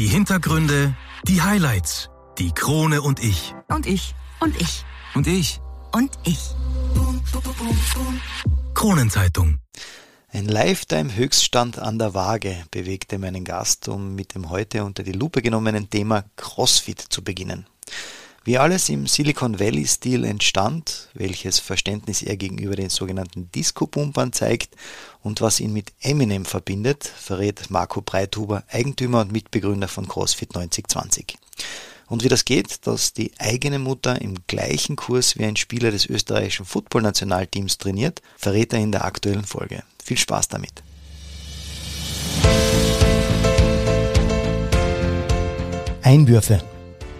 Die Hintergründe, die Highlights, die Krone und ich. Und ich. Und ich. Und ich. Und ich. Kronenzeitung. Ein Lifetime-Höchststand an der Waage bewegte meinen Gast, um mit dem heute unter die Lupe genommenen Thema CrossFit zu beginnen. Wie alles im Silicon Valley-Stil entstand, welches Verständnis er gegenüber den sogenannten Disco-Pumpern zeigt und was ihn mit Eminem verbindet, verrät Marco Breithuber, Eigentümer und Mitbegründer von CrossFit 9020. Und wie das geht, dass die eigene Mutter im gleichen Kurs wie ein Spieler des österreichischen Footballnationalteams trainiert, verrät er in der aktuellen Folge. Viel Spaß damit. Einwürfe.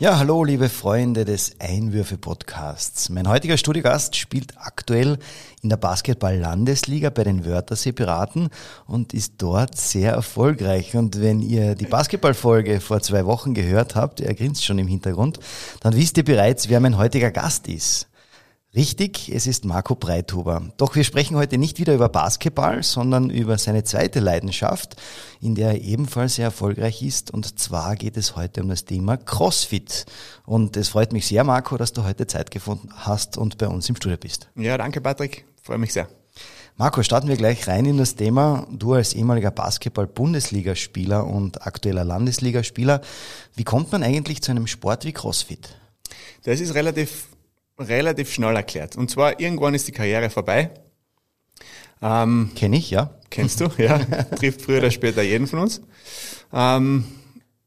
Ja, hallo liebe Freunde des Einwürfe-Podcasts. Mein heutiger Studiogast spielt aktuell in der Basketball-Landesliga bei den Wörthersee Piraten und ist dort sehr erfolgreich. Und wenn ihr die Basketballfolge vor zwei Wochen gehört habt, er grinst schon im Hintergrund, dann wisst ihr bereits, wer mein heutiger Gast ist. Richtig, es ist Marco Breithuber. Doch wir sprechen heute nicht wieder über Basketball, sondern über seine zweite Leidenschaft, in der er ebenfalls sehr erfolgreich ist. Und zwar geht es heute um das Thema CrossFit. Und es freut mich sehr, Marco, dass du heute Zeit gefunden hast und bei uns im Studio bist. Ja, danke, Patrick. Freue mich sehr. Marco, starten wir gleich rein in das Thema. Du als ehemaliger Basketball-Bundesligaspieler und aktueller Landesligaspieler, wie kommt man eigentlich zu einem Sport wie CrossFit? Das ist relativ relativ schnell erklärt. Und zwar irgendwann ist die Karriere vorbei. Ähm, Kenn ich, ja. Kennst du, ja. Trifft früher oder später jeden von uns. Ähm,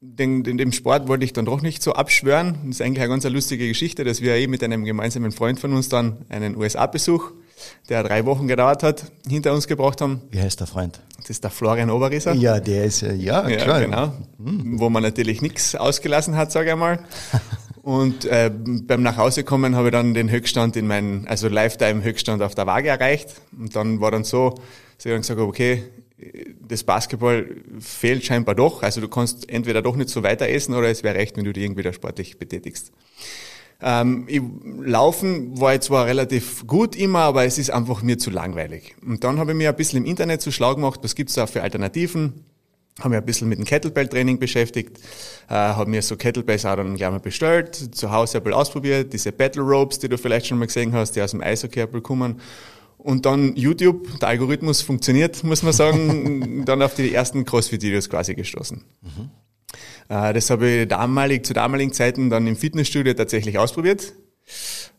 den, den, dem Sport wollte ich dann doch nicht so abschwören. Das ist eigentlich eine ganz lustige Geschichte, dass wir eben mit einem gemeinsamen Freund von uns dann einen USA-Besuch, der drei Wochen gedauert hat, hinter uns gebracht haben. Wie heißt der Freund? Das ist der Florian Oberrisser. Ja, der ist, äh, ja, klar. Ja, genau. Hm. Wo man natürlich nichts ausgelassen hat, sage ich einmal. Und äh, beim Nachhausekommen habe ich dann den Höchststand in meinen, also Lifetime-Höchststand auf der Waage erreicht. Und dann war dann so, dass ich dann gesagt habe, okay, das Basketball fehlt scheinbar doch. Also du kannst entweder doch nicht so weiter essen oder es wäre recht, wenn du dich irgendwie da sportlich betätigst. Ähm, ich, Laufen war jetzt zwar relativ gut immer, aber es ist einfach mir zu langweilig. Und dann habe ich mir ein bisschen im Internet zu schlau gemacht, was gibt's da für Alternativen habe mich ein bisschen mit dem Kettlebell-Training beschäftigt, äh, habe mir so Kettlebells auch dann gleich mal bestellt, zu Hause ein bisschen ausprobiert, diese Battle Ropes, die du vielleicht schon mal gesehen hast, die aus dem Eishockey kommen. Und dann YouTube, der Algorithmus funktioniert, muss man sagen, dann auf die ersten CrossFit-Videos quasi gestoßen. Mhm. Äh, das habe ich damalig, zu damaligen Zeiten dann im Fitnessstudio tatsächlich ausprobiert.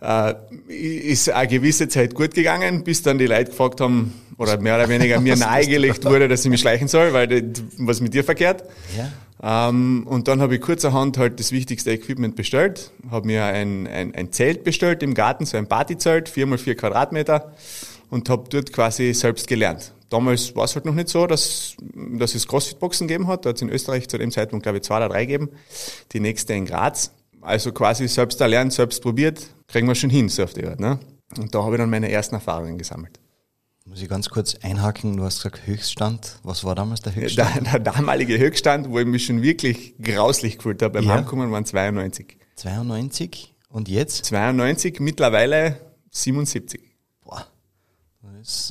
Äh, ist eine gewisse Zeit gut gegangen, bis dann die Leute gefragt haben, oder mehr oder weniger mir nahegelegt wurde, dass ich mich schleichen soll, weil das, was mit dir verkehrt. Ja. Ähm, und dann habe ich kurzerhand halt das wichtigste Equipment bestellt, habe mir ein, ein, ein Zelt bestellt im Garten, so ein Partyzelt, vier mal vier Quadratmeter und habe dort quasi selbst gelernt. Damals war es halt noch nicht so, dass, dass es Crossfit-Boxen gegeben hat. Da hat es in Österreich zu dem Zeitpunkt, glaube ich, zwei oder drei gegeben. Die nächste in Graz. Also quasi selbst erlernt, selbst probiert, kriegen wir schon hin, so auf die Art. Ne? Und da habe ich dann meine ersten Erfahrungen gesammelt. Muss ich ganz kurz einhaken, du hast gesagt Höchststand. Was war damals der Höchststand? Der, der damalige Höchststand, wo ich mich schon wirklich grauslich gefühlt habe beim ja. Heimkommen, waren 92. 92? Und jetzt? 92, mittlerweile 77 ist äh,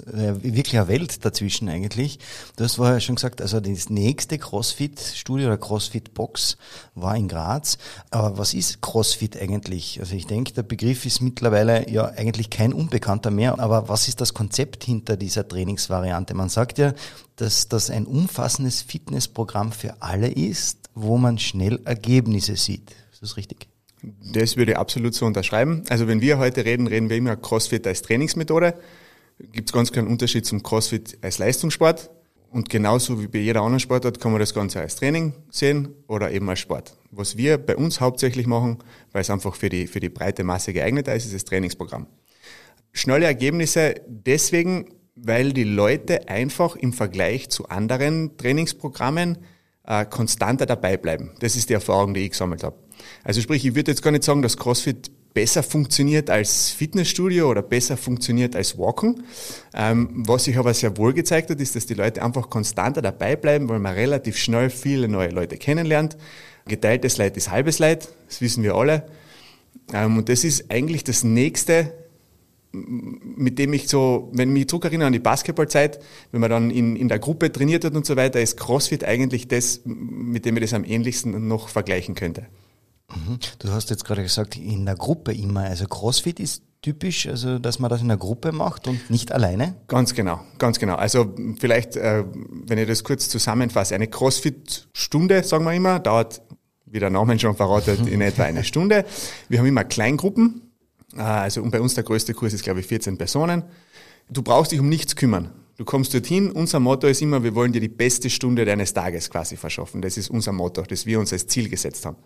wirklich eine Welt dazwischen eigentlich. Du hast vorher schon gesagt, also das nächste CrossFit-Studio oder CrossFit-Box war in Graz. Aber was ist CrossFit eigentlich? Also ich denke, der Begriff ist mittlerweile ja eigentlich kein Unbekannter mehr. Aber was ist das Konzept hinter dieser Trainingsvariante? Man sagt ja, dass das ein umfassendes Fitnessprogramm für alle ist, wo man schnell Ergebnisse sieht. Ist das richtig? Das würde ich absolut so unterschreiben. Also wenn wir heute reden, reden wir immer CrossFit als Trainingsmethode gibt es ganz keinen Unterschied zum CrossFit als Leistungssport. Und genauso wie bei jeder anderen Sportart kann man das Ganze als Training sehen oder eben als Sport. Was wir bei uns hauptsächlich machen, weil es einfach für die, für die breite Masse geeignet ist, ist das Trainingsprogramm. Schnelle Ergebnisse deswegen, weil die Leute einfach im Vergleich zu anderen Trainingsprogrammen äh, konstanter dabei bleiben. Das ist die Erfahrung, die ich gesammelt habe. Also sprich, ich würde jetzt gar nicht sagen, dass CrossFit besser funktioniert als Fitnessstudio oder besser funktioniert als Walken. Ähm, was sich aber sehr wohl gezeigt hat, ist, dass die Leute einfach konstanter dabei bleiben, weil man relativ schnell viele neue Leute kennenlernt. Geteiltes Leid ist halbes Leid, das wissen wir alle. Ähm, und das ist eigentlich das nächste, mit dem ich so, wenn ich mich zurückerinnere an die Basketballzeit, wenn man dann in, in der Gruppe trainiert hat und so weiter, ist CrossFit eigentlich das, mit dem ich das am ähnlichsten noch vergleichen könnte. Mhm. Du hast jetzt gerade gesagt, in der Gruppe immer. Also CrossFit ist typisch, also dass man das in der Gruppe macht und nicht alleine? Ganz genau, ganz genau. Also vielleicht, äh, wenn ich das kurz zusammenfasse, eine CrossFit-Stunde, sagen wir immer, dauert, wie der Name schon verratet, in etwa eine Stunde. Wir haben immer Kleingruppen, äh, also bei uns der größte Kurs ist, glaube ich, 14 Personen. Du brauchst dich um nichts kümmern. Du kommst dorthin. Unser Motto ist immer, wir wollen dir die beste Stunde deines Tages quasi verschaffen. Das ist unser Motto, das wir uns als Ziel gesetzt haben.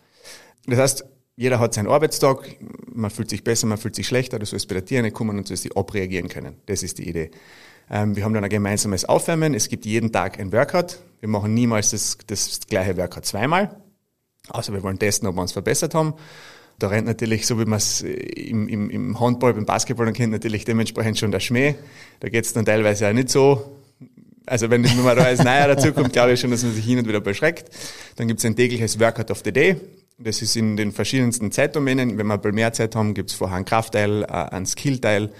Das heißt, jeder hat seinen Arbeitstag, man fühlt sich besser, man fühlt sich schlechter, du sollst bei der Tierne kommen und sollst die abreagieren können. Das ist die Idee. Ähm, wir haben dann ein gemeinsames Aufwärmen. Es gibt jeden Tag ein Workout. Wir machen niemals das, das gleiche Workout zweimal. Also wir wollen testen, ob wir uns verbessert haben. Da rennt natürlich, so wie man es im, im, im Handball, beim Basketball dann kennt, natürlich dementsprechend schon der Schmäh. Da geht es dann teilweise auch nicht so. Also wenn, man da als Neuer dazukommt, glaube ich schon, dass man sich hin und wieder beschreckt. Dann gibt es ein tägliches Workout of the Day. Das ist in den verschiedensten Zeitdomänen. Wenn wir ein mehr Zeit haben, gibt es vorher einen Kraftteil, äh, einen Skillteil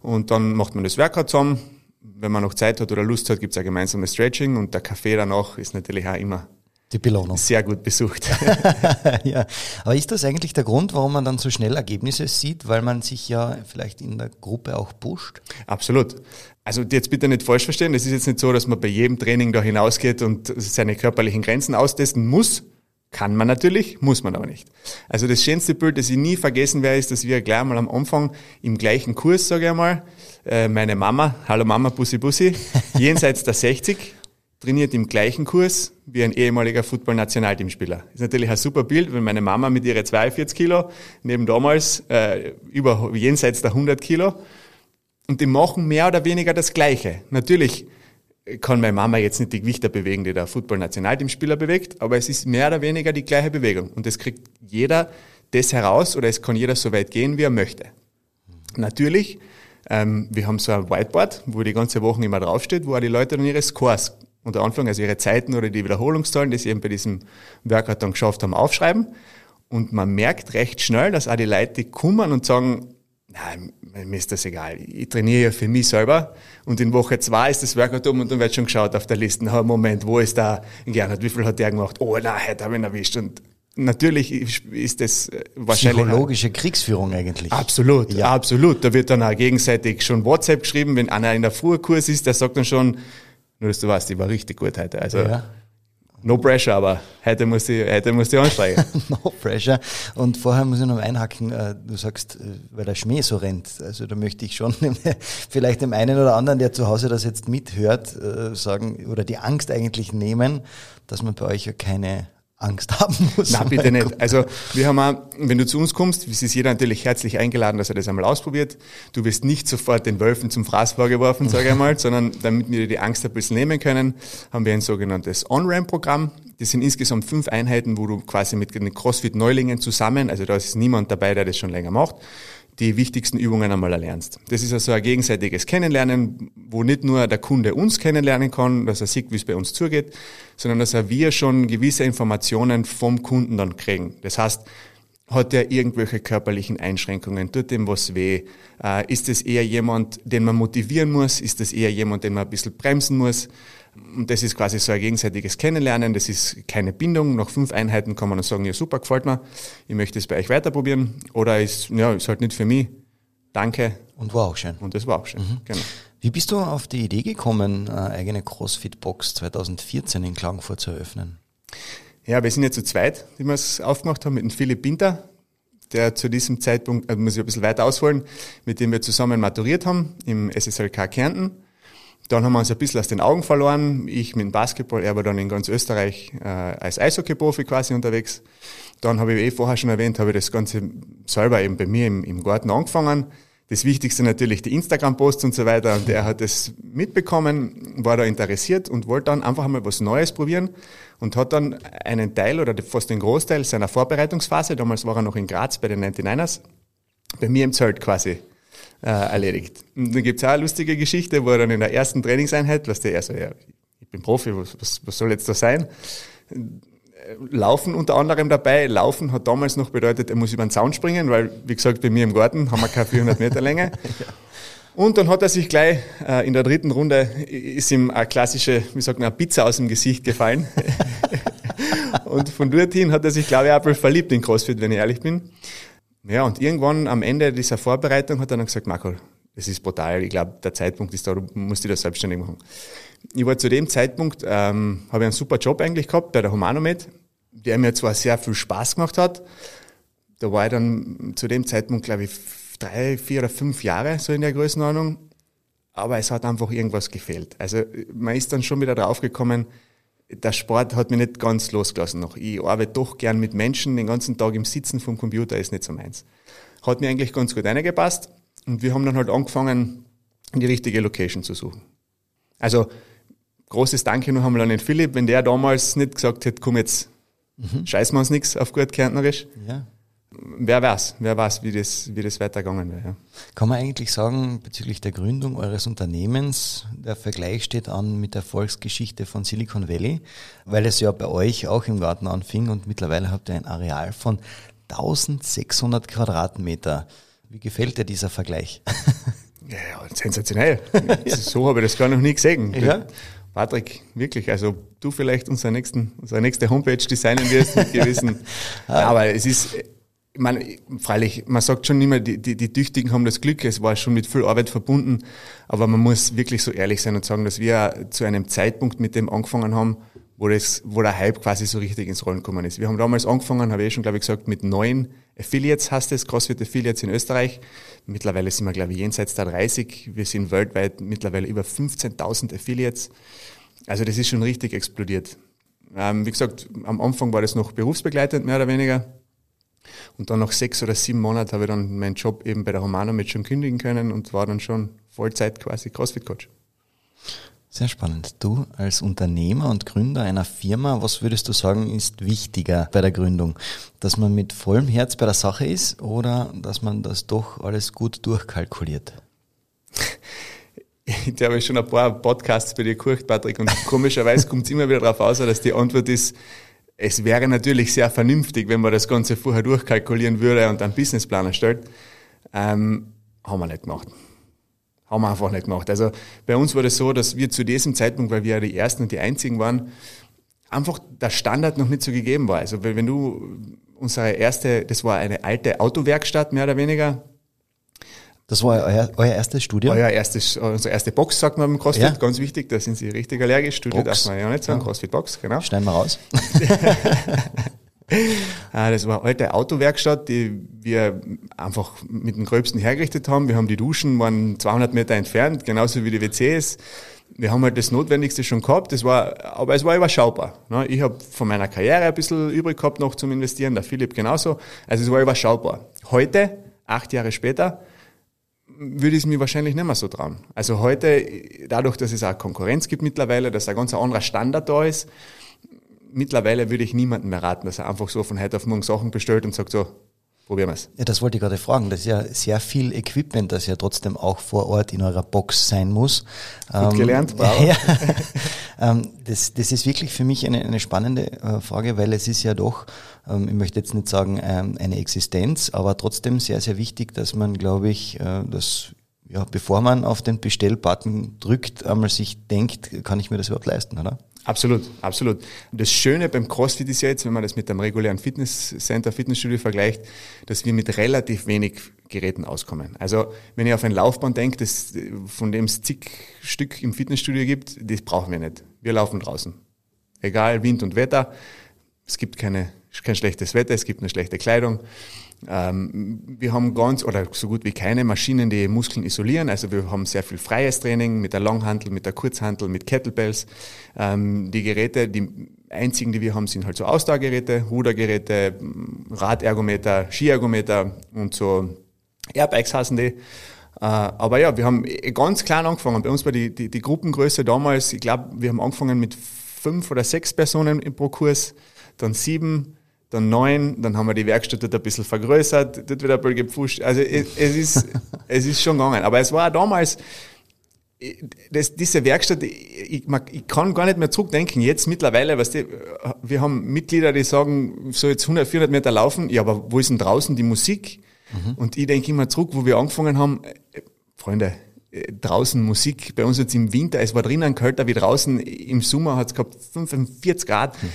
und dann macht man das Workout zusammen. Wenn man noch Zeit hat oder Lust hat, gibt es ein gemeinsames Stretching und der Kaffee danach ist natürlich auch immer die Belohnung. Sehr gut besucht. ja. Aber ist das eigentlich der Grund, warum man dann so schnell Ergebnisse sieht, weil man sich ja vielleicht in der Gruppe auch pusht? Absolut. Also jetzt bitte nicht falsch verstehen. Es ist jetzt nicht so, dass man bei jedem Training da hinausgeht und seine körperlichen Grenzen austesten muss. Kann man natürlich, muss man aber nicht. Also das schönste Bild, das ich nie vergessen werde, ist, dass wir gleich mal am Anfang im gleichen Kurs, sage ich einmal, äh, meine Mama, hallo Mama, Bussi Bussi, jenseits der 60, trainiert im gleichen Kurs wie ein ehemaliger Football-Nationalteamspieler. Ist natürlich ein super Bild, wenn meine Mama mit ihren 42 Kilo neben damals äh, über jenseits der 100 Kilo und die machen mehr oder weniger das Gleiche. Natürlich kann meine Mama jetzt nicht die Gewichter bewegen, die der Football-Nationalteamspieler bewegt, aber es ist mehr oder weniger die gleiche Bewegung. Und es kriegt jeder das heraus oder es kann jeder so weit gehen, wie er möchte. Natürlich, ähm, wir haben so ein Whiteboard, wo die ganze Woche immer draufsteht, wo auch die Leute dann ihre Scores unter Anfang, also ihre Zeiten oder die Wiederholungszahlen, die sie eben bei diesem Workout dann geschafft haben, aufschreiben. Und man merkt recht schnell, dass auch die Leute kommen und sagen, Nein, mir ist das egal. Ich trainiere ja für mich selber und in Woche zwei ist das Workout um und dann wird schon geschaut auf der Liste, na, Moment, wo ist da Gernot, wie viel hat der gemacht? Oh nein, heute habe ich ihn erwischt und natürlich ist das äh, wahrscheinlich... Psychologische Kriegsführung eigentlich. Absolut, ja. absolut. Da wird dann auch gegenseitig schon WhatsApp geschrieben, wenn einer in der Frühkurs ist, der sagt dann schon, nur dass du weißt, ich war richtig gut heute. Also ja. No pressure, aber heute muss ich, heute muss ich ansteigen. no pressure. Und vorher muss ich noch einhaken, äh, du sagst, äh, weil der Schmäh so rennt. Also da möchte ich schon vielleicht dem einen oder anderen, der zu Hause das jetzt mithört, äh, sagen, oder die Angst eigentlich nehmen, dass man bei euch ja keine Angst haben muss. Nein, bitte nicht. Also wir haben auch, wenn du zu uns kommst, es ist jeder natürlich herzlich eingeladen, dass er das einmal ausprobiert. Du wirst nicht sofort den Wölfen zum Fraß vorgeworfen, sage ich einmal, sondern damit wir die Angst ein bisschen nehmen können, haben wir ein sogenanntes On-Ramp-Programm. Das sind insgesamt fünf Einheiten, wo du quasi mit den CrossFit-Neulingen zusammen, also da ist niemand dabei, der das schon länger macht, die wichtigsten Übungen einmal erlernst. Das ist also ein gegenseitiges Kennenlernen, wo nicht nur der Kunde uns kennenlernen kann, dass er sieht, wie es bei uns zugeht, sondern dass er wir schon gewisse Informationen vom Kunden dann kriegen. Das heißt, hat er irgendwelche körperlichen Einschränkungen? Tut dem was weh? Äh, ist es eher jemand, den man motivieren muss? Ist es eher jemand, den man ein bisschen bremsen muss? Und das ist quasi so ein gegenseitiges Kennenlernen. Das ist keine Bindung. Nach fünf Einheiten kann man dann sagen, ja super, gefällt mir. Ich möchte es bei euch weiterprobieren. Oder ist, ja, ist halt nicht für mich. Danke. Und war auch schön. Und das war auch schön. Mhm. Genau. Wie bist du auf die Idee gekommen, eine eigene CrossFit-Box 2014 in Klagenfurt zu eröffnen? Ja, wir sind ja zu zweit, die wir es aufgemacht haben, mit dem Philipp Binter, der zu diesem Zeitpunkt, also muss ich ein bisschen weiter ausholen, mit dem wir zusammen maturiert haben im SSLK Kärnten. Dann haben wir uns ein bisschen aus den Augen verloren. Ich mit dem Basketball, er war dann in ganz Österreich äh, als Eishockey-Profi quasi unterwegs. Dann habe ich eh vorher schon erwähnt, habe ich das Ganze selber eben bei mir im, im Garten angefangen. Das Wichtigste natürlich die Instagram-Posts und so weiter. Und er hat das mitbekommen, war da interessiert und wollte dann einfach mal was Neues probieren und hat dann einen Teil oder fast den Großteil seiner Vorbereitungsphase, damals war er noch in Graz bei den 99ers, bei mir im Zelt quasi äh, erledigt. Und dann gibt's auch eine lustige Geschichte, wo er dann in der ersten Trainingseinheit, was der er so, ja, ich bin Profi, was, was, was soll jetzt da sein? Laufen unter anderem dabei. Laufen hat damals noch bedeutet, er muss über den Zaun springen, weil, wie gesagt, bei mir im Garten haben wir keine 400 Meter Länge. Und dann hat er sich gleich äh, in der dritten Runde, ist ihm eine klassische, wie sagt man, eine Pizza aus dem Gesicht gefallen. und von dorthin hat er sich, glaube ich, auch verliebt in CrossFit, wenn ich ehrlich bin. Ja, und irgendwann am Ende dieser Vorbereitung hat er dann gesagt, Marco, das ist brutal, ich glaube, der Zeitpunkt ist da, du musst dich da selbstständig machen. Ich war zu dem Zeitpunkt, ähm, habe ich einen super Job eigentlich gehabt bei der Humanomed, der mir zwar sehr viel Spaß gemacht hat, da war ich dann zu dem Zeitpunkt, glaube ich, drei, vier oder fünf Jahre so in der Größenordnung, aber es hat einfach irgendwas gefehlt. Also man ist dann schon wieder draufgekommen, der Sport hat mich nicht ganz losgelassen noch. Ich arbeite doch gern mit Menschen, den ganzen Tag im Sitzen vom Computer ist nicht so meins. Hat mir eigentlich ganz gut eingepasst und wir haben dann halt angefangen, die richtige Location zu suchen. Also großes Danke noch einmal an den Philipp, wenn der damals nicht gesagt hätte, komm jetzt, mhm. scheißen wir uns nichts auf gut Kärntnerisch. Ja. Wer weiß, wer weiß, wie das, wie das weitergegangen wäre. Ja. Kann man eigentlich sagen, bezüglich der Gründung eures Unternehmens, der Vergleich steht an mit der Erfolgsgeschichte von Silicon Valley, weil es ja bei euch auch im Garten anfing und mittlerweile habt ihr ein Areal von 1600 Quadratmeter. Wie gefällt dir dieser Vergleich? Ja, sensationell. so habe ich das gar noch nie gesehen. Ja? Patrick, wirklich, also du vielleicht unsere, nächsten, unsere nächste Homepage designen wirst mit gewissen. ja, aber es ist, ich meine, freilich, man sagt schon immer, die, die, die Tüchtigen haben das Glück, es war schon mit viel Arbeit verbunden, aber man muss wirklich so ehrlich sein und sagen, dass wir zu einem Zeitpunkt mit dem angefangen haben, wo, das, wo der Hype quasi so richtig ins Rollen gekommen ist. Wir haben damals angefangen, habe ich eh schon, glaube ich, gesagt, mit neun Affiliates heißt es, CrossFit Affiliates in Österreich. Mittlerweile sind wir, glaube ich, jenseits der 30. Wir sind weltweit mittlerweile über 15.000 Affiliates. Also das ist schon richtig explodiert. Ähm, wie gesagt, am Anfang war das noch berufsbegleitend, mehr oder weniger. Und dann nach sechs oder sieben Monaten habe ich dann meinen Job eben bei der Humano mit schon kündigen können und war dann schon Vollzeit quasi CrossFit-Coach. Sehr spannend. Du als Unternehmer und Gründer einer Firma, was würdest du sagen, ist wichtiger bei der Gründung? Dass man mit vollem Herz bei der Sache ist oder dass man das doch alles gut durchkalkuliert? Ich habe schon ein paar Podcasts bei dir gehört, Patrick, und komischerweise kommt es immer wieder darauf aus, dass die Antwort ist, es wäre natürlich sehr vernünftig, wenn man das Ganze vorher durchkalkulieren würde und einen Businessplan erstellt. Ähm, haben wir nicht gemacht haben wir einfach nicht gemacht. Also bei uns war das so, dass wir zu diesem Zeitpunkt, weil wir ja die Ersten und die Einzigen waren, einfach der Standard noch nicht so gegeben war. Also wenn du unsere erste, das war eine alte Autowerkstatt mehr oder weniger. Das war euer, euer erstes Studio? Euer erstes, unsere erste Box, sagt man beim CrossFit, ja. ganz wichtig, da sind sie richtig allergisch. Studio Box. darf man ja nicht sagen, ja. CrossFit Box, genau. Schneiden wir raus. Ah, das war eine alte Autowerkstatt, die wir einfach mit dem Gröbsten hergerichtet haben. Wir haben die Duschen, waren 200 Meter entfernt, genauso wie die WCs. Wir haben halt das Notwendigste schon gehabt, das war, aber es war überschaubar. Ne? Ich habe von meiner Karriere ein bisschen übrig gehabt noch zum Investieren, der Philipp genauso. Also es war überschaubar. Heute, acht Jahre später, würde ich es mir wahrscheinlich nicht mehr so trauen. Also heute, dadurch, dass es auch Konkurrenz gibt mittlerweile, dass ein ganz anderer Standard da ist, mittlerweile würde ich niemandem mehr raten, dass er einfach so von heute auf morgen Sachen bestellt und sagt so, probieren wir es. Ja, das wollte ich gerade fragen. Das ist ja sehr viel Equipment, das ja trotzdem auch vor Ort in eurer Box sein muss. Gut ähm, gelernt, wow. Ja, ähm, das, das ist wirklich für mich eine, eine spannende äh, Frage, weil es ist ja doch, ähm, ich möchte jetzt nicht sagen ähm, eine Existenz, aber trotzdem sehr, sehr wichtig, dass man, glaube ich, äh, das ja, bevor man auf den Bestellbutton drückt, einmal sich denkt, kann ich mir das überhaupt leisten, oder? Absolut, absolut. Das Schöne beim CrossFit ist ja jetzt, wenn man das mit einem regulären Fitnesscenter, Fitnessstudio vergleicht, dass wir mit relativ wenig Geräten auskommen. Also wenn ich auf ein Laufband denke, das, von dem es zig Stück im Fitnessstudio gibt, das brauchen wir nicht. Wir laufen draußen. Egal Wind und Wetter. Es gibt keine, kein schlechtes Wetter, es gibt eine schlechte Kleidung. Ähm, wir haben ganz oder so gut wie keine Maschinen, die Muskeln isolieren. Also wir haben sehr viel freies Training mit der Langhantel, mit der Kurzhantel, mit Kettlebells. Ähm, die Geräte, die einzigen, die wir haben, sind halt so Ausdauergeräte, Rudergeräte, Radergometer, Skiergometer und so Airbikes heißen die. Äh, aber ja, wir haben ganz klein angefangen. Bei uns war die, die, die Gruppengröße damals, ich glaube, wir haben angefangen mit fünf oder sechs Personen pro Kurs, dann sieben, dann neun, dann haben wir die Werkstatt dort ein bisschen vergrößert, dort wieder ein bisschen gepfuscht. Also es, es, ist, es ist schon gegangen. Aber es war damals, das, diese Werkstatt, ich, ich, kann gar nicht mehr zurückdenken. Jetzt mittlerweile, weißt du, wir haben Mitglieder, die sagen, so jetzt 100, 400 Meter laufen, ja, aber wo ist denn draußen die Musik? Mhm. Und ich denke immer zurück, wo wir angefangen haben, äh, Freunde, äh, draußen Musik, bei uns jetzt im Winter, es war drinnen kälter wie draußen, im Sommer hat es gehabt 45 Grad. Mhm.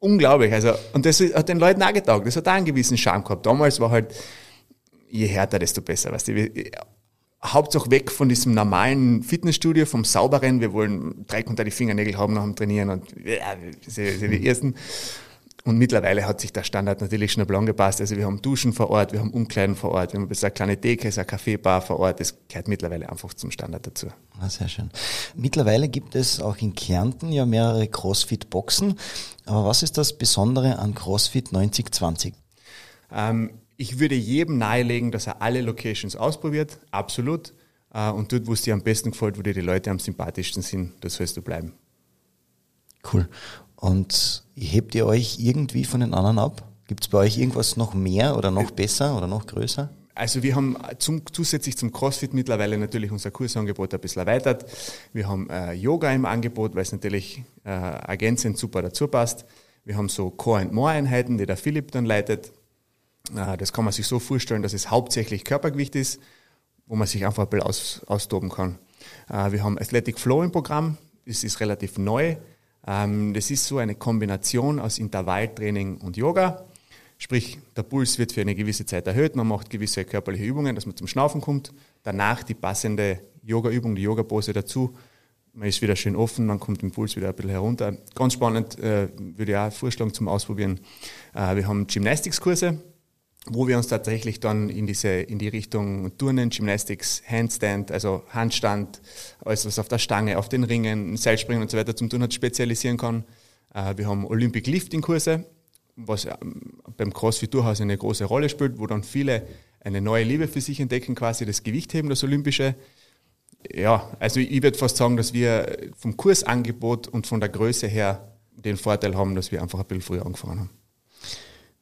Unglaublich. Also, und das hat den Leuten auch getaugt. Das hat auch einen gewissen Charme gehabt. Damals war halt, je härter, desto besser. Weißt du, Hauptsache weg von diesem normalen Fitnessstudio, vom sauberen. Wir wollen Dreck unter die Fingernägel haben nach dem Trainieren und ja, das sind die ersten. Und mittlerweile hat sich der Standard natürlich schon angepasst. Also wir haben Duschen vor Ort, wir haben Umkleiden vor Ort, wir haben eine kleine Theke, eine Kaffeebar vor Ort. Das gehört mittlerweile einfach zum Standard dazu. Ah, sehr schön. Mittlerweile gibt es auch in Kärnten ja mehrere CrossFit-Boxen. Aber was ist das Besondere an CrossFit 9020? Ähm, ich würde jedem nahelegen, dass er alle Locations ausprobiert, absolut. Äh, und dort, wo es dir am besten gefällt, wo dir die Leute am sympathischsten sind, das sollst du bleiben. Cool. Und hebt ihr euch irgendwie von den anderen ab? Gibt es bei euch irgendwas noch mehr oder noch besser oder noch größer? Also wir haben zum, zusätzlich zum CrossFit mittlerweile natürlich unser Kursangebot ein bisschen erweitert. Wir haben äh, Yoga im Angebot, weil es natürlich äh, ergänzend super dazu passt. Wir haben so Core-and-More-Einheiten, die der Philipp dann leitet. Äh, das kann man sich so vorstellen, dass es hauptsächlich Körpergewicht ist, wo man sich einfach ein bisschen aus, austoben kann. Äh, wir haben Athletic Flow im Programm. Das ist relativ neu. Ähm, das ist so eine Kombination aus Intervalltraining und Yoga. Sprich, der Puls wird für eine gewisse Zeit erhöht, man macht gewisse körperliche Übungen, dass man zum Schnaufen kommt. Danach die passende Yoga-Übung, die Yoga-Pose dazu. Man ist wieder schön offen, man kommt im Puls wieder ein bisschen herunter. Ganz spannend, äh, würde ich auch vorschlagen zum Ausprobieren. Äh, wir haben Gymnastics-Kurse, wo wir uns tatsächlich dann in diese, in die Richtung Turnen, Gymnastics, Handstand, also Handstand, alles was auf der Stange, auf den Ringen, Seilspringen und so weiter zum tun hat, spezialisieren kann. Äh, wir haben Olympic Lifting Kurse, was ähm, beim CrossFit durchaus eine große Rolle spielt, wo dann viele eine neue Liebe für sich entdecken, quasi das Gewichtheben, das Olympische. Ja, also ich würde fast sagen, dass wir vom Kursangebot und von der Größe her den Vorteil haben, dass wir einfach ein bisschen früher angefangen haben.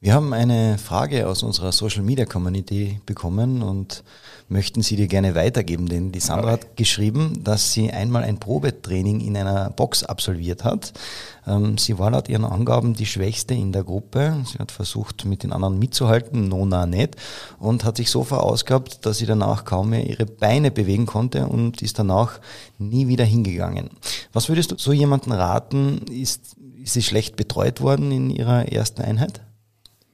Wir haben eine Frage aus unserer Social Media Community bekommen und möchten sie dir gerne weitergeben, denn die Sandra hat geschrieben, dass sie einmal ein Probetraining in einer Box absolviert hat. Ähm, sie war laut ihren Angaben die Schwächste in der Gruppe. Sie hat versucht, mit den anderen mitzuhalten, Nona nicht, und hat sich so verausgabt, dass sie danach kaum mehr ihre Beine bewegen konnte und ist danach nie wieder hingegangen. Was würdest du so jemanden raten? Ist, ist sie schlecht betreut worden in ihrer ersten Einheit?